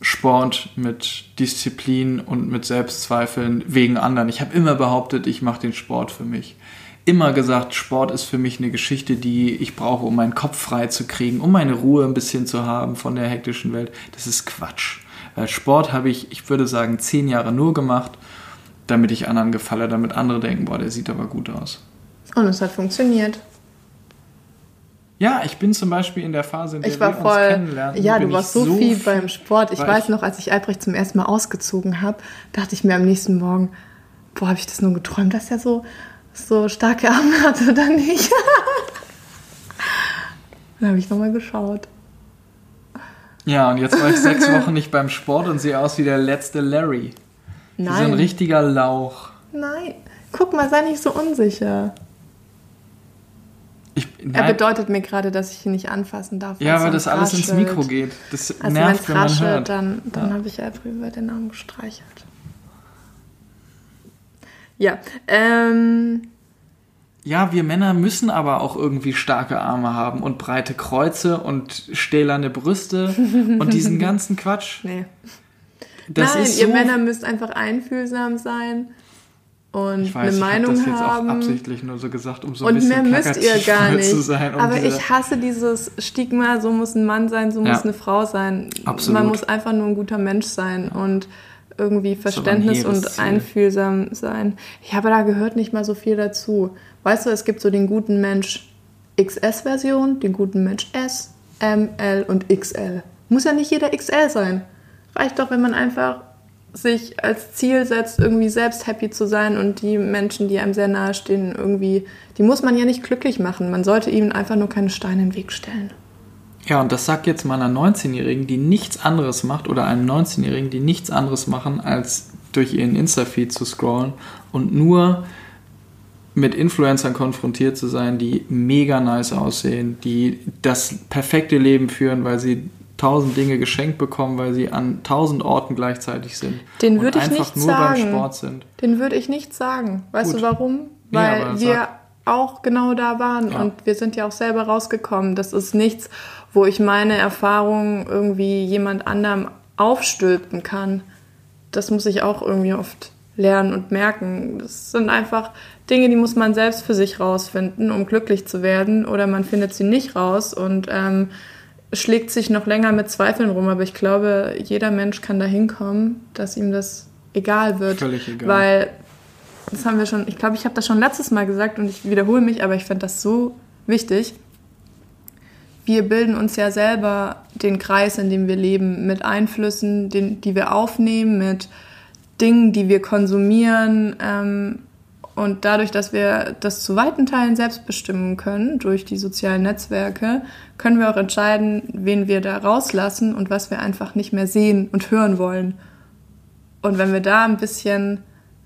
Sport, mit Disziplin und mit Selbstzweifeln wegen anderen. Ich habe immer behauptet, ich mache den Sport für mich. Immer gesagt, Sport ist für mich eine Geschichte, die ich brauche, um meinen Kopf frei zu kriegen, um meine Ruhe ein bisschen zu haben von der hektischen Welt. Das ist Quatsch. Weil Sport habe ich, ich würde sagen, zehn Jahre nur gemacht, damit ich anderen gefalle, damit andere denken, boah, der sieht aber gut aus. Und es hat funktioniert. Ja, ich bin zum Beispiel in der Phase, in der ich war wir voll, uns kennenlernen. Ja, du warst so viel, viel beim Sport. Ich weiß ich- noch, als ich Albrecht zum ersten Mal ausgezogen habe, dachte ich mir am nächsten Morgen, boah, habe ich das nur geträumt, dass er so, so starke Arme hat oder nicht? Dann habe ich nochmal geschaut. Ja, und jetzt war ich sechs Wochen nicht beim Sport und sehe aus wie der letzte Larry. Wie so ein Nein, richtiger Lauch. nein. Guck mal, sei nicht so unsicher. Ich, Er nein, bedeutet mir gerade, dass ich ihn nicht anfassen darf. ja, weil sonst das alles ins. Mikro geht. Das Also nervt, wenn man hört. dann, dann Ja. habe ich einfach über den Arm gestreichelt. Ja, ähm, Ja, wir Männer müssen aber auch irgendwie starke Arme haben und breite Kreuze und stählerne Brüste und diesen ganzen Quatsch. nee. Das Nein, ist ihr so, Männer müsst einfach einfühlsam sein und ich weiß, eine Meinung ich habe das jetzt haben. auch absichtlich nur so gesagt, um so ein und mehr bisschen müsst ihr gar nicht. zu sein. Um Aber ich hasse dieses Stigma, so muss ein Mann sein, so Ja. muss eine Frau sein. Absolut. Man muss einfach nur ein guter Mensch sein und irgendwie ein Verständnis hehres und einfühlsam sein. Ja, aber da gehört nicht mal so viel dazu. Weißt du, es gibt so den guten Mensch XS-Version, den guten Mensch S, M, L und XL. Muss ja nicht jeder XL sein. Reicht doch, wenn man einfach sich als Ziel setzt, irgendwie selbst happy zu sein und die Menschen, die einem sehr nahe stehen, irgendwie, die muss man ja nicht glücklich machen. Man sollte ihnen einfach nur keine Steine im Weg stellen. Ja, und das sagt jetzt mal einer 19-Jährigen, die nichts anderes macht, oder einem 19-Jährigen, die nichts anderes machen, als durch ihren Insta-Feed zu scrollen und nur mit Influencern konfrontiert zu sein, die mega nice aussehen, die das perfekte Leben führen, weil sie tausend Dinge geschenkt bekommen, weil sie an tausend Orten gleichzeitig sind. Den würde ich einfach nicht nur sagen. beim Sport sind. Den würde ich nicht sagen. Weißt Gut. du warum? Weil aber wir sag. auch genau da waren Ja. und wir sind ja auch selber rausgekommen. Das ist nichts, wo ich meine Erfahrungen irgendwie jemand anderem aufstülpen kann. Das muss ich auch irgendwie oft lernen und merken. Das sind einfach Dinge, die muss man selbst für sich rausfinden, um glücklich zu werden. Oder man findet sie nicht raus und ähm, schlägt sich noch länger mit Zweifeln rum. Aber ich glaube, jeder Mensch kann da hinkommen, dass ihm das egal wird. Völlig egal. Weil das haben wir schon, ich glaube, ich habe das schon letztes Mal gesagt und ich wiederhole mich, aber ich finde das so wichtig. Wir bilden uns ja selber den Kreis, in dem wir leben, mit Einflüssen, den, die wir aufnehmen, mit Dingen, die wir konsumieren. Ähm, und dadurch, dass wir das zu weiten Teilen selbst bestimmen können, durch die sozialen Netzwerke, können wir auch entscheiden, wen wir da rauslassen und was wir einfach nicht mehr sehen und hören wollen. Und wenn wir da ein bisschen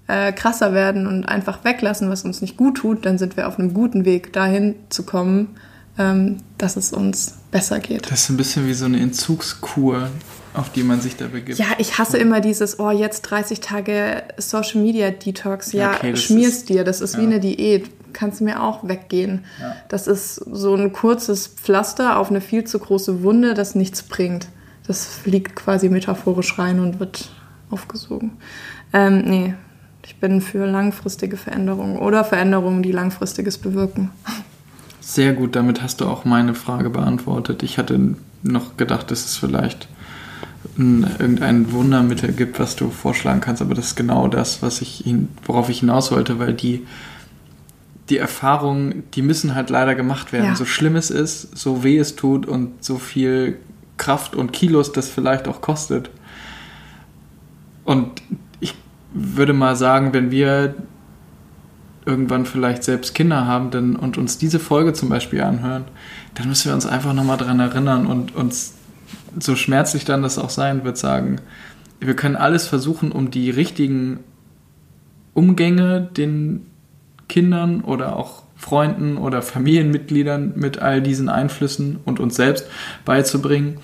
äh, krasser werden und einfach weglassen, was uns nicht gut tut, dann sind wir auf einem guten Weg, dahin zu kommen, ähm, dass es uns besser geht. Das ist ein bisschen wie so eine Entzugskur, auf die man sich da begibt. Ja, ich hasse immer dieses, oh, jetzt 30 Tage Social Media Detox. Ja, Okay, das schmier's ist- dir, das ist wie ja. eine Diät. Kannst du mir auch weggehen. Ja. Das ist so ein kurzes Pflaster auf eine viel zu große Wunde, das nichts bringt. Das fliegt quasi metaphorisch rein und wird aufgesogen. Ähm, nee, ich bin für langfristige Veränderungen oder Veränderungen, die langfristiges bewirken. Sehr gut, damit hast du auch meine Frage beantwortet. Ich hatte noch gedacht, dass es vielleicht ein, irgendein Wundermittel gibt, was du vorschlagen kannst, aber das ist genau das, was ich hin, worauf ich hinaus wollte, weil die, die Erfahrungen, die müssen halt leider gemacht werden. Ja. So schlimm es ist, so weh es tut und so viel Kraft und Kilos das vielleicht auch kostet. Und ich würde mal sagen, wenn wir irgendwann vielleicht selbst Kinder haben denn, und uns diese Folge zum Beispiel anhören, dann müssen wir uns einfach nochmal dran erinnern und uns, so schmerzlich dann das auch sein wird, sagen, wir können alles versuchen, um die richtigen Umgänge den Kindern oder auch Freunden oder Familienmitgliedern mit all diesen Einflüssen und uns selbst beizubringen.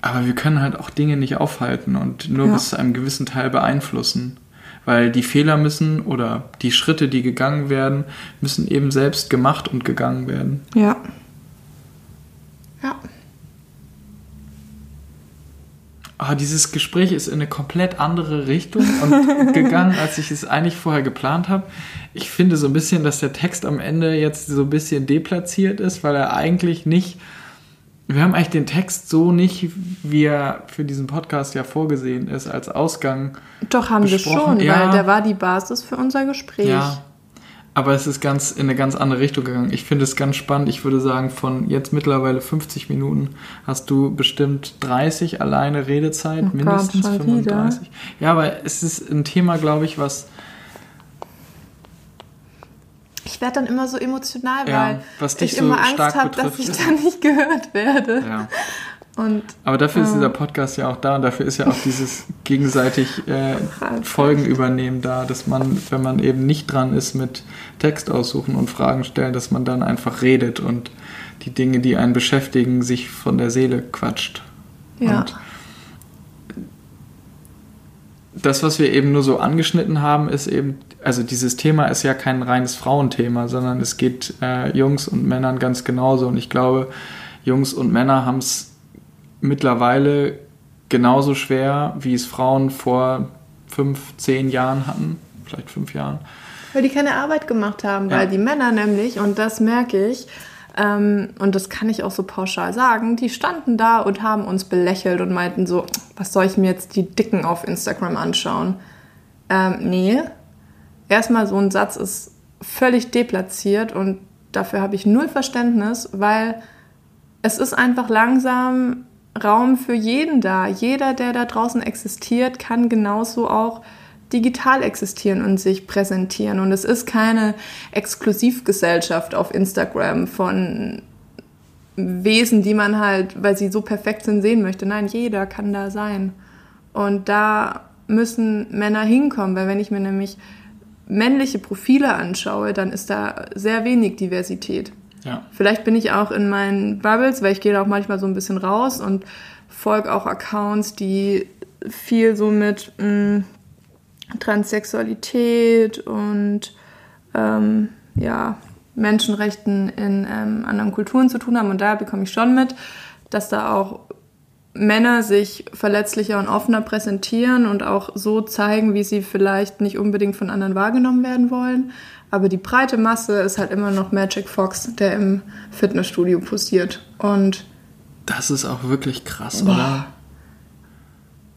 Aber wir können halt auch Dinge nicht aufhalten und nur ja. bis zu einem gewissen Teil beeinflussen. Weil die Fehler müssen oder die Schritte, die gegangen werden, müssen eben selbst gemacht und gegangen werden. Ja. Ja. Oh, dieses Gespräch ist in eine komplett andere Richtung gegangen, als ich es eigentlich vorher geplant habe. Ich finde so ein bisschen, dass der Text am Ende jetzt so ein bisschen deplatziert ist, weil er eigentlich nicht wir haben eigentlich den Text so nicht, wie er für diesen Podcast ja vorgesehen ist, als Ausgang. Doch, haben wir schon, ja. weil der war die Basis für unser Gespräch. Ja. Aber es ist ganz in eine ganz andere Richtung gegangen. Ich finde es ganz spannend. Ich würde sagen, von jetzt mittlerweile 50 Minuten hast du bestimmt 30 alleine Redezeit, oh mindestens Gott, 35. Wieder. Ja, aber es ist ein Thema, glaube ich, was ich werde dann immer so emotional, ja, weil ich so immer Angst habe, dass ich dann nicht gehört werde. Ja. Und, Aber dafür äh, ist dieser Podcast ja auch da und dafür ist ja auch dieses gegenseitig äh, Folgen übernehmen da, dass man, wenn man eben nicht dran ist mit Text aussuchen und Fragen stellen, dass man dann einfach redet und die Dinge, die einen beschäftigen, sich von der Seele quatscht. Ja. Und das, was wir eben nur so angeschnitten haben, ist eben also dieses Thema ist ja kein reines Frauenthema, sondern es geht äh, Jungs und Männern ganz genauso. Und ich glaube, Jungs und Männer haben es mittlerweile genauso schwer, wie es Frauen vor fünf, zehn Jahren hatten, vielleicht fünf Jahren. Weil die keine Arbeit gemacht haben, ja. weil die Männer nämlich, und das merke ich, ähm, und das kann ich auch so pauschal sagen, die standen da und haben uns belächelt und meinten so, was soll ich mir jetzt die Dicken auf Instagram anschauen? Ähm, nee, erstmal so ein Satz ist völlig deplatziert und dafür habe ich null Verständnis, weil es ist einfach langsam Raum für jeden da. Jeder, der da draußen existiert, kann genauso auch digital existieren und sich präsentieren. Und es ist keine Exklusivgesellschaft auf Instagram von Wesen, die man halt, weil sie so perfekt sind, sehen möchte. Nein, jeder kann da sein. Und da müssen Männer hinkommen, weil wenn ich mir nämlich männliche Profile anschaue, dann ist da sehr wenig Diversität. Ja. Vielleicht bin ich auch in meinen Bubbles, weil ich gehe da auch manchmal so ein bisschen raus und folge auch Accounts, die viel so mit mh, mm, Transsexualität und ähm, ja, Menschenrechten in ähm, anderen Kulturen zu tun haben. Und da bekomme ich schon mit, dass da auch Männer sich verletzlicher und offener präsentieren und auch so zeigen, wie sie vielleicht nicht unbedingt von anderen wahrgenommen werden wollen. Aber die breite Masse ist halt immer noch Magic Fox, der im Fitnessstudio posiert. Und das ist auch wirklich krass, boah. oder?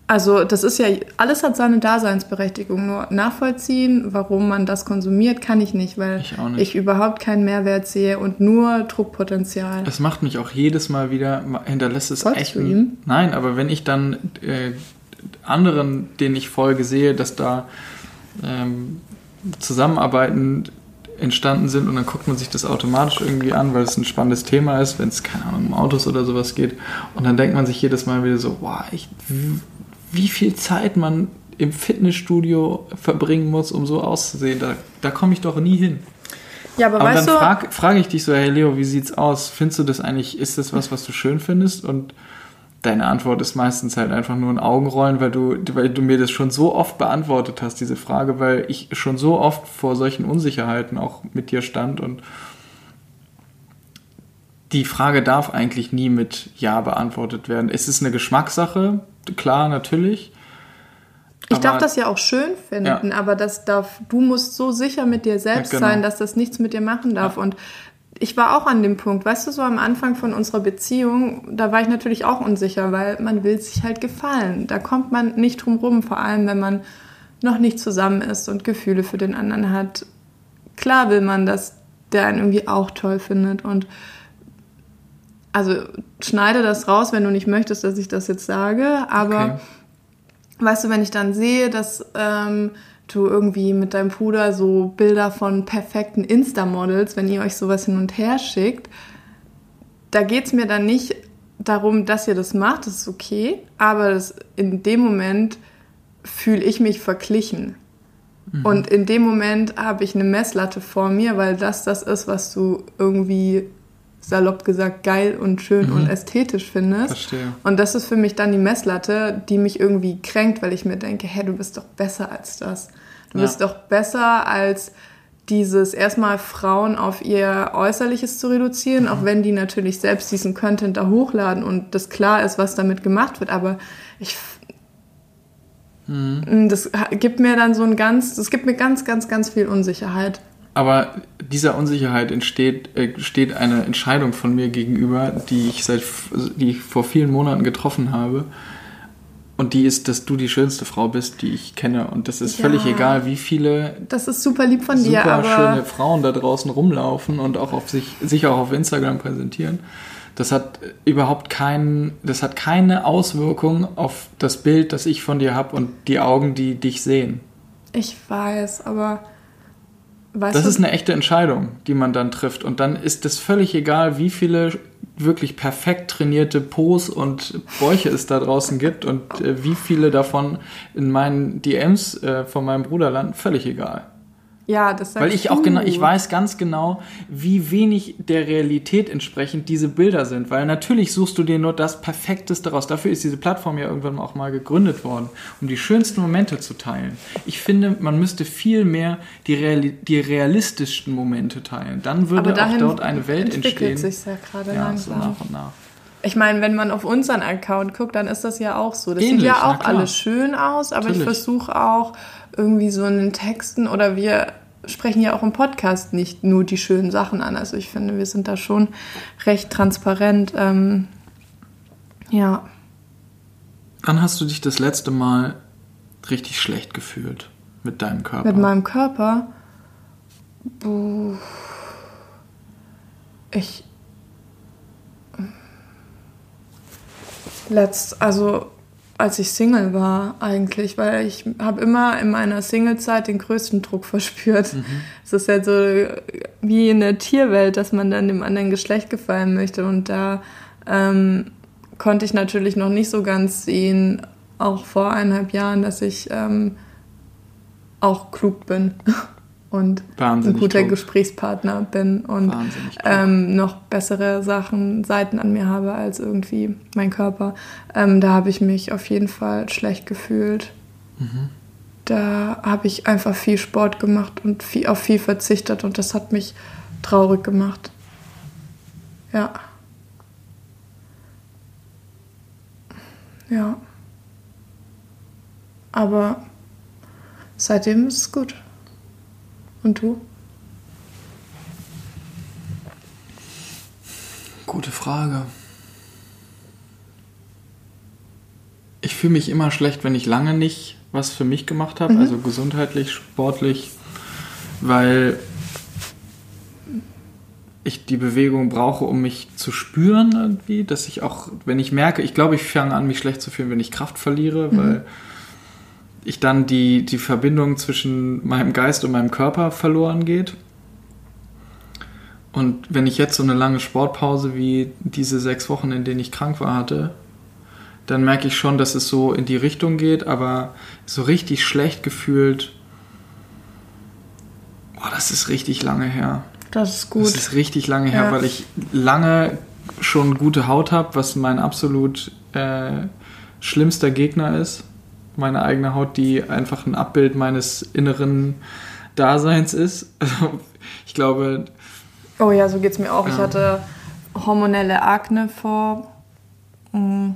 Also das ist ja, alles hat seine Daseinsberechtigung. Nur nachvollziehen, warum man das konsumiert, kann ich nicht, weil ich, nicht. ich überhaupt keinen Mehrwert sehe und nur Druckpotenzial. Es macht mich auch jedes Mal wieder, hinterlässt es Folgst echt... Ihm? Nein, aber wenn ich dann äh, anderen, denen ich folge, sehe, dass da ähm, Zusammenarbeiten entstanden sind und dann guckt man sich das automatisch irgendwie an, weil es ein spannendes Thema ist, wenn es, keine Ahnung, um Autos oder sowas geht. Und dann denkt man sich jedes Mal wieder so, wow, ich wie viel Zeit man im Fitnessstudio verbringen muss, um so auszusehen. Da, da komme ich doch nie hin. Ja, aber, aber weißt dann frage frag ich dich so, hey Leo, wie sieht's aus? Findest du das eigentlich, ist das was, was du schön findest? Und deine Antwort ist meistens halt einfach nur ein Augenrollen, weil du, weil du mir das schon so oft beantwortet hast, diese Frage, weil ich schon so oft vor solchen Unsicherheiten auch mit dir stand und die Frage darf eigentlich nie mit Ja beantwortet werden. Es ist eine Geschmackssache, klar, natürlich. Ich darf das ja auch schön finden, ja. aber das darf, du musst so sicher mit dir selbst ja, genau. sein, dass das nichts mit dir machen darf. Ja. Und ich war auch an dem Punkt, weißt du, so am Anfang von unserer Beziehung, da war ich natürlich auch unsicher, weil man will sich halt gefallen. Da kommt man nicht drum rum, vor allem wenn man noch nicht zusammen ist und Gefühle für den anderen hat. Klar will man, dass der einen irgendwie auch toll findet und also schneide das raus, wenn du nicht möchtest, dass ich das jetzt sage, aber okay. weißt du, wenn ich dann sehe, dass ähm, du irgendwie mit deinem Bruder so Bilder von perfekten Insta-Models, wenn ihr euch sowas hin und her schickt, da geht es mir dann nicht darum, dass ihr das macht, das ist okay, aber das, in dem Moment fühle ich mich verglichen. Mhm. Und in dem Moment habe ich eine Messlatte vor mir, weil das das ist, was du irgendwie salopp gesagt geil und schön mhm. und ästhetisch findest. Verstehe. Und das ist für mich dann die Messlatte, die mich irgendwie kränkt, weil ich mir denke, hey, du bist doch besser als das. Du ja. bist doch besser als dieses erstmal Frauen auf ihr Äußerliches zu reduzieren, mhm. auch wenn die natürlich selbst diesen Content da hochladen und das klar ist, was damit gemacht wird. Aber ich mhm. das gibt mir dann so ein ganz, das gibt mir ganz, ganz, ganz viel Unsicherheit. Aber dieser Unsicherheit entsteht, äh, steht eine Entscheidung von mir gegenüber, die ich seit, die ich vor vielen Monaten getroffen habe. Und die ist, dass du die schönste Frau bist, die ich kenne. Und das ist ja, völlig egal, wie viele. Das ist super lieb von dir, aber. schöne Frauen da draußen rumlaufen und auch auf sich, sich auch auf Instagram präsentieren. Das hat überhaupt keinen, das hat keine Auswirkung auf das Bild, das ich von dir habe und die Augen, die dich sehen. Ich weiß, aber Weißt das du? ist eine echte Entscheidung, die man dann trifft. Und dann ist es völlig egal, wie viele wirklich perfekt trainierte Pos und Bäuche es da draußen gibt und äh, wie viele davon in meinen DMs äh, von meinem Bruder landen. Völlig egal. Ja, das sagst Weil ich auch genau, ich weiß ganz genau, wie wenig der Realität entsprechend diese Bilder sind. Weil natürlich suchst du dir nur das Perfekteste raus. Dafür ist diese Plattform ja irgendwann auch mal gegründet worden, um die schönsten Momente zu teilen. Ich finde, man müsste viel mehr die, Reali die realistischsten Momente teilen. Dann würde auch dort eine Welt entstehen. entwickelt sich ja gerade ja, langsam. So nach und nach. Ich meine, wenn man auf unseren Account guckt, dann ist das ja auch so. Das Ähnlich, sieht ja auch alles schön aus, aber Natürlich. ich versuche auch irgendwie so in den Texten oder wir sprechen ja auch im Podcast nicht nur die schönen Sachen an. Also ich finde, wir sind da schon recht transparent. Ähm, ja. Wann hast du dich das letzte Mal richtig schlecht gefühlt mit deinem Körper? Mit meinem Körper? Ich. Letzt, also als ich Single war eigentlich, weil ich habe immer in meiner Singlezeit den größten Druck verspürt. Mhm. Es ist ja so wie in der Tierwelt, dass man dann dem anderen Geschlecht gefallen möchte und da ähm, konnte ich natürlich noch nicht so ganz sehen, auch vor eineinhalb Jahren, dass ich ähm, auch klug bin. und Wahnsinnig ein guter tot. Gesprächspartner bin und ähm, noch bessere Sachen, Seiten an mir habe als irgendwie mein Körper. Ähm, da habe ich mich auf jeden Fall schlecht gefühlt. Mhm. Da habe ich einfach viel Sport gemacht und viel, auf viel verzichtet und das hat mich traurig gemacht. Ja. Ja. Aber seitdem ist es gut. Und du? Gute Frage. Ich fühle mich immer schlecht, wenn ich lange nicht was für mich gemacht habe, mhm. also gesundheitlich, sportlich, weil ich die Bewegung brauche, um mich zu spüren irgendwie, dass ich auch, wenn ich merke, ich glaube, ich fange an, mich schlecht zu fühlen, wenn ich Kraft verliere, mhm. weil ich dann die, die Verbindung zwischen meinem Geist und meinem Körper verloren geht. Und wenn ich jetzt so eine lange Sportpause wie diese sechs Wochen, in denen ich krank war, hatte, dann merke ich schon, dass es so in die Richtung geht, aber so richtig schlecht gefühlt, boah, das ist richtig lange her. Das ist gut. Das ist richtig lange her, ja. weil ich lange schon gute Haut habe, was mein absolut äh, schlimmster Gegner ist meine eigene Haut, die einfach ein Abbild meines inneren Daseins ist. Also ich glaube. Oh ja, so geht es mir auch. Ja. Ich hatte hormonelle Akne vor mh, hm,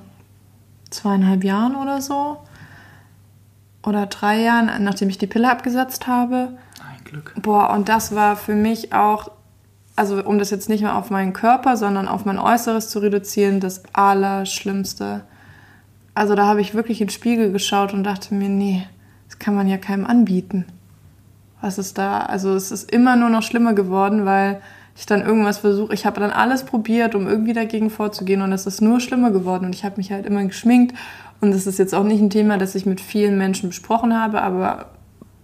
zweieinhalb Jahren oder so. Oder drei Jahren, nachdem ich die Pille abgesetzt habe. Ein Glück. Boah, und das war für mich auch, also um das jetzt nicht mehr auf meinen Körper, sondern auf mein Äußeres zu reduzieren, das Allerschlimmste. Also da habe ich wirklich in den Spiegel geschaut und dachte mir, nee, das kann man ja keinem anbieten. Was ist da? Also es ist immer nur noch schlimmer geworden, weil ich dann irgendwas versuche. Ich habe dann alles probiert, um irgendwie dagegen vorzugehen und es ist nur schlimmer geworden und ich habe mich halt immer geschminkt und das ist jetzt auch nicht ein Thema, das ich mit vielen Menschen besprochen habe, aber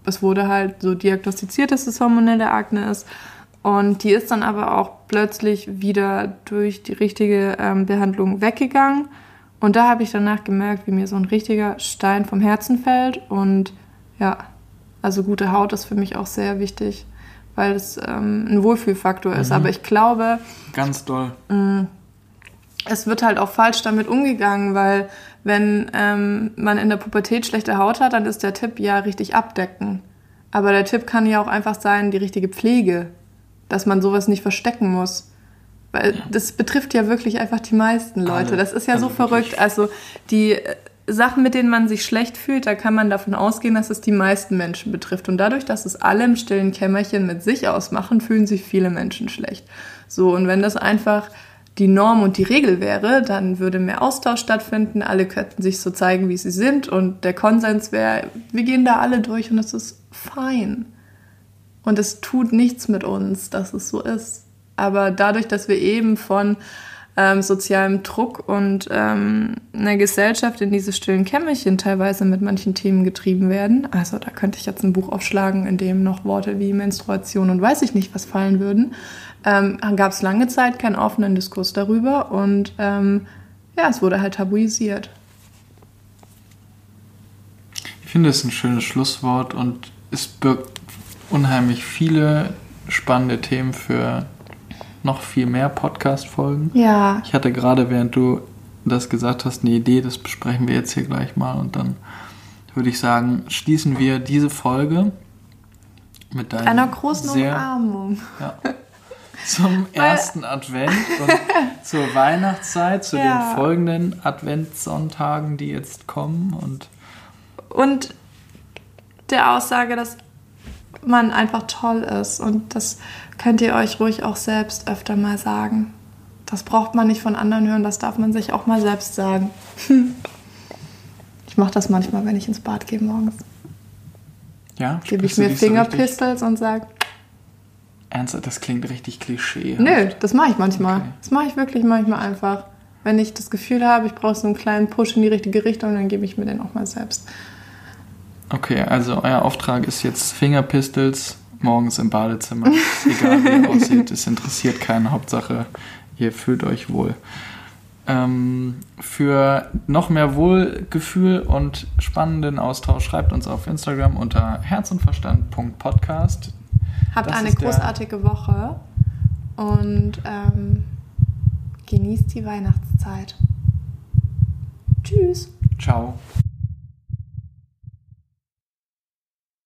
es wurde halt so diagnostiziert, dass es hormonelle Akne ist. Und die ist dann aber auch plötzlich wieder durch die richtige ähm, Behandlung weggegangen. Und da habe ich danach gemerkt, wie mir so ein richtiger Stein vom Herzen fällt. Und ja, also gute Haut ist für mich auch sehr wichtig, weil es ähm, ein Wohlfühlfaktor ist. Mhm. Aber ich glaube, Ganz doll. es wird halt auch falsch damit umgegangen, weil wenn ähm, man in der Pubertät schlechte Haut hat, dann ist der Tipp ja richtig abdecken. Aber der Tipp kann ja auch einfach sein, die richtige Pflege, dass man sowas nicht verstecken muss. Weil das betrifft ja wirklich einfach die meisten Leute. Alle. Das ist ja so Also wirklich. verrückt. Also die äh, Sachen, mit denen man sich schlecht fühlt, da kann man davon ausgehen, dass es die meisten Menschen betrifft. Und dadurch, dass es alle im stillen Kämmerchen mit sich ausmachen, fühlen sich viele Menschen schlecht. So, und wenn das einfach die Norm und die Regel wäre, dann würde mehr Austausch stattfinden, alle könnten sich so zeigen, wie sie sind und der Konsens wäre, wir gehen da alle durch und es ist fein. Und es tut nichts mit uns, dass es so ist. Aber dadurch, dass wir eben von ähm, sozialem Druck und ähm, einer Gesellschaft in diese stillen Kämmerchen teilweise mit manchen Themen getrieben werden, also da könnte ich jetzt ein Buch aufschlagen, in dem noch Worte wie Menstruation und weiß ich nicht was fallen würden, ähm, gab es lange Zeit keinen offenen Diskurs darüber und ähm, ja, es wurde halt tabuisiert. Ich finde es ein schönes Schlusswort und es birgt unheimlich viele spannende Themen für noch viel mehr Podcast-Folgen. Ja, Ich hatte gerade, während du das gesagt hast, eine Idee, das besprechen wir jetzt hier gleich mal und dann würde ich sagen, schließen wir diese Folge mit deinem einer großen sehr, Umarmung. ja, zum ersten Advent und zur Weihnachtszeit, zu Ja. den folgenden Adventssonntagen, die jetzt kommen und Und der Aussage, dass man einfach toll ist. Und das könnt ihr euch ruhig auch selbst öfter mal sagen. Das braucht man nicht von anderen hören, das darf man sich auch mal selbst sagen. Ich mache das manchmal, wenn ich ins Bad gehe morgens. ja, Gebe ich mir dich so Fingerpistols und sage, Ernsthaft, das klingt richtig Klischee. nö, das mache ich manchmal. Okay. Das mache ich wirklich manchmal einfach. Wenn ich das Gefühl habe, ich brauche so einen kleinen Push in die richtige Richtung, dann gebe ich mir den auch mal selbst. Okay, also euer Auftrag ist jetzt Fingerpistols morgens im Badezimmer. Ist egal, wie ihr aussieht, es interessiert keinen. Hauptsache, ihr fühlt euch wohl. Ähm, für noch mehr Wohlgefühl und spannenden Austausch schreibt uns auf Instagram unter herzundverstand.podcast. Habt Das eine großartige Woche und ähm, genießt die Weihnachtszeit. Tschüss. Ciao.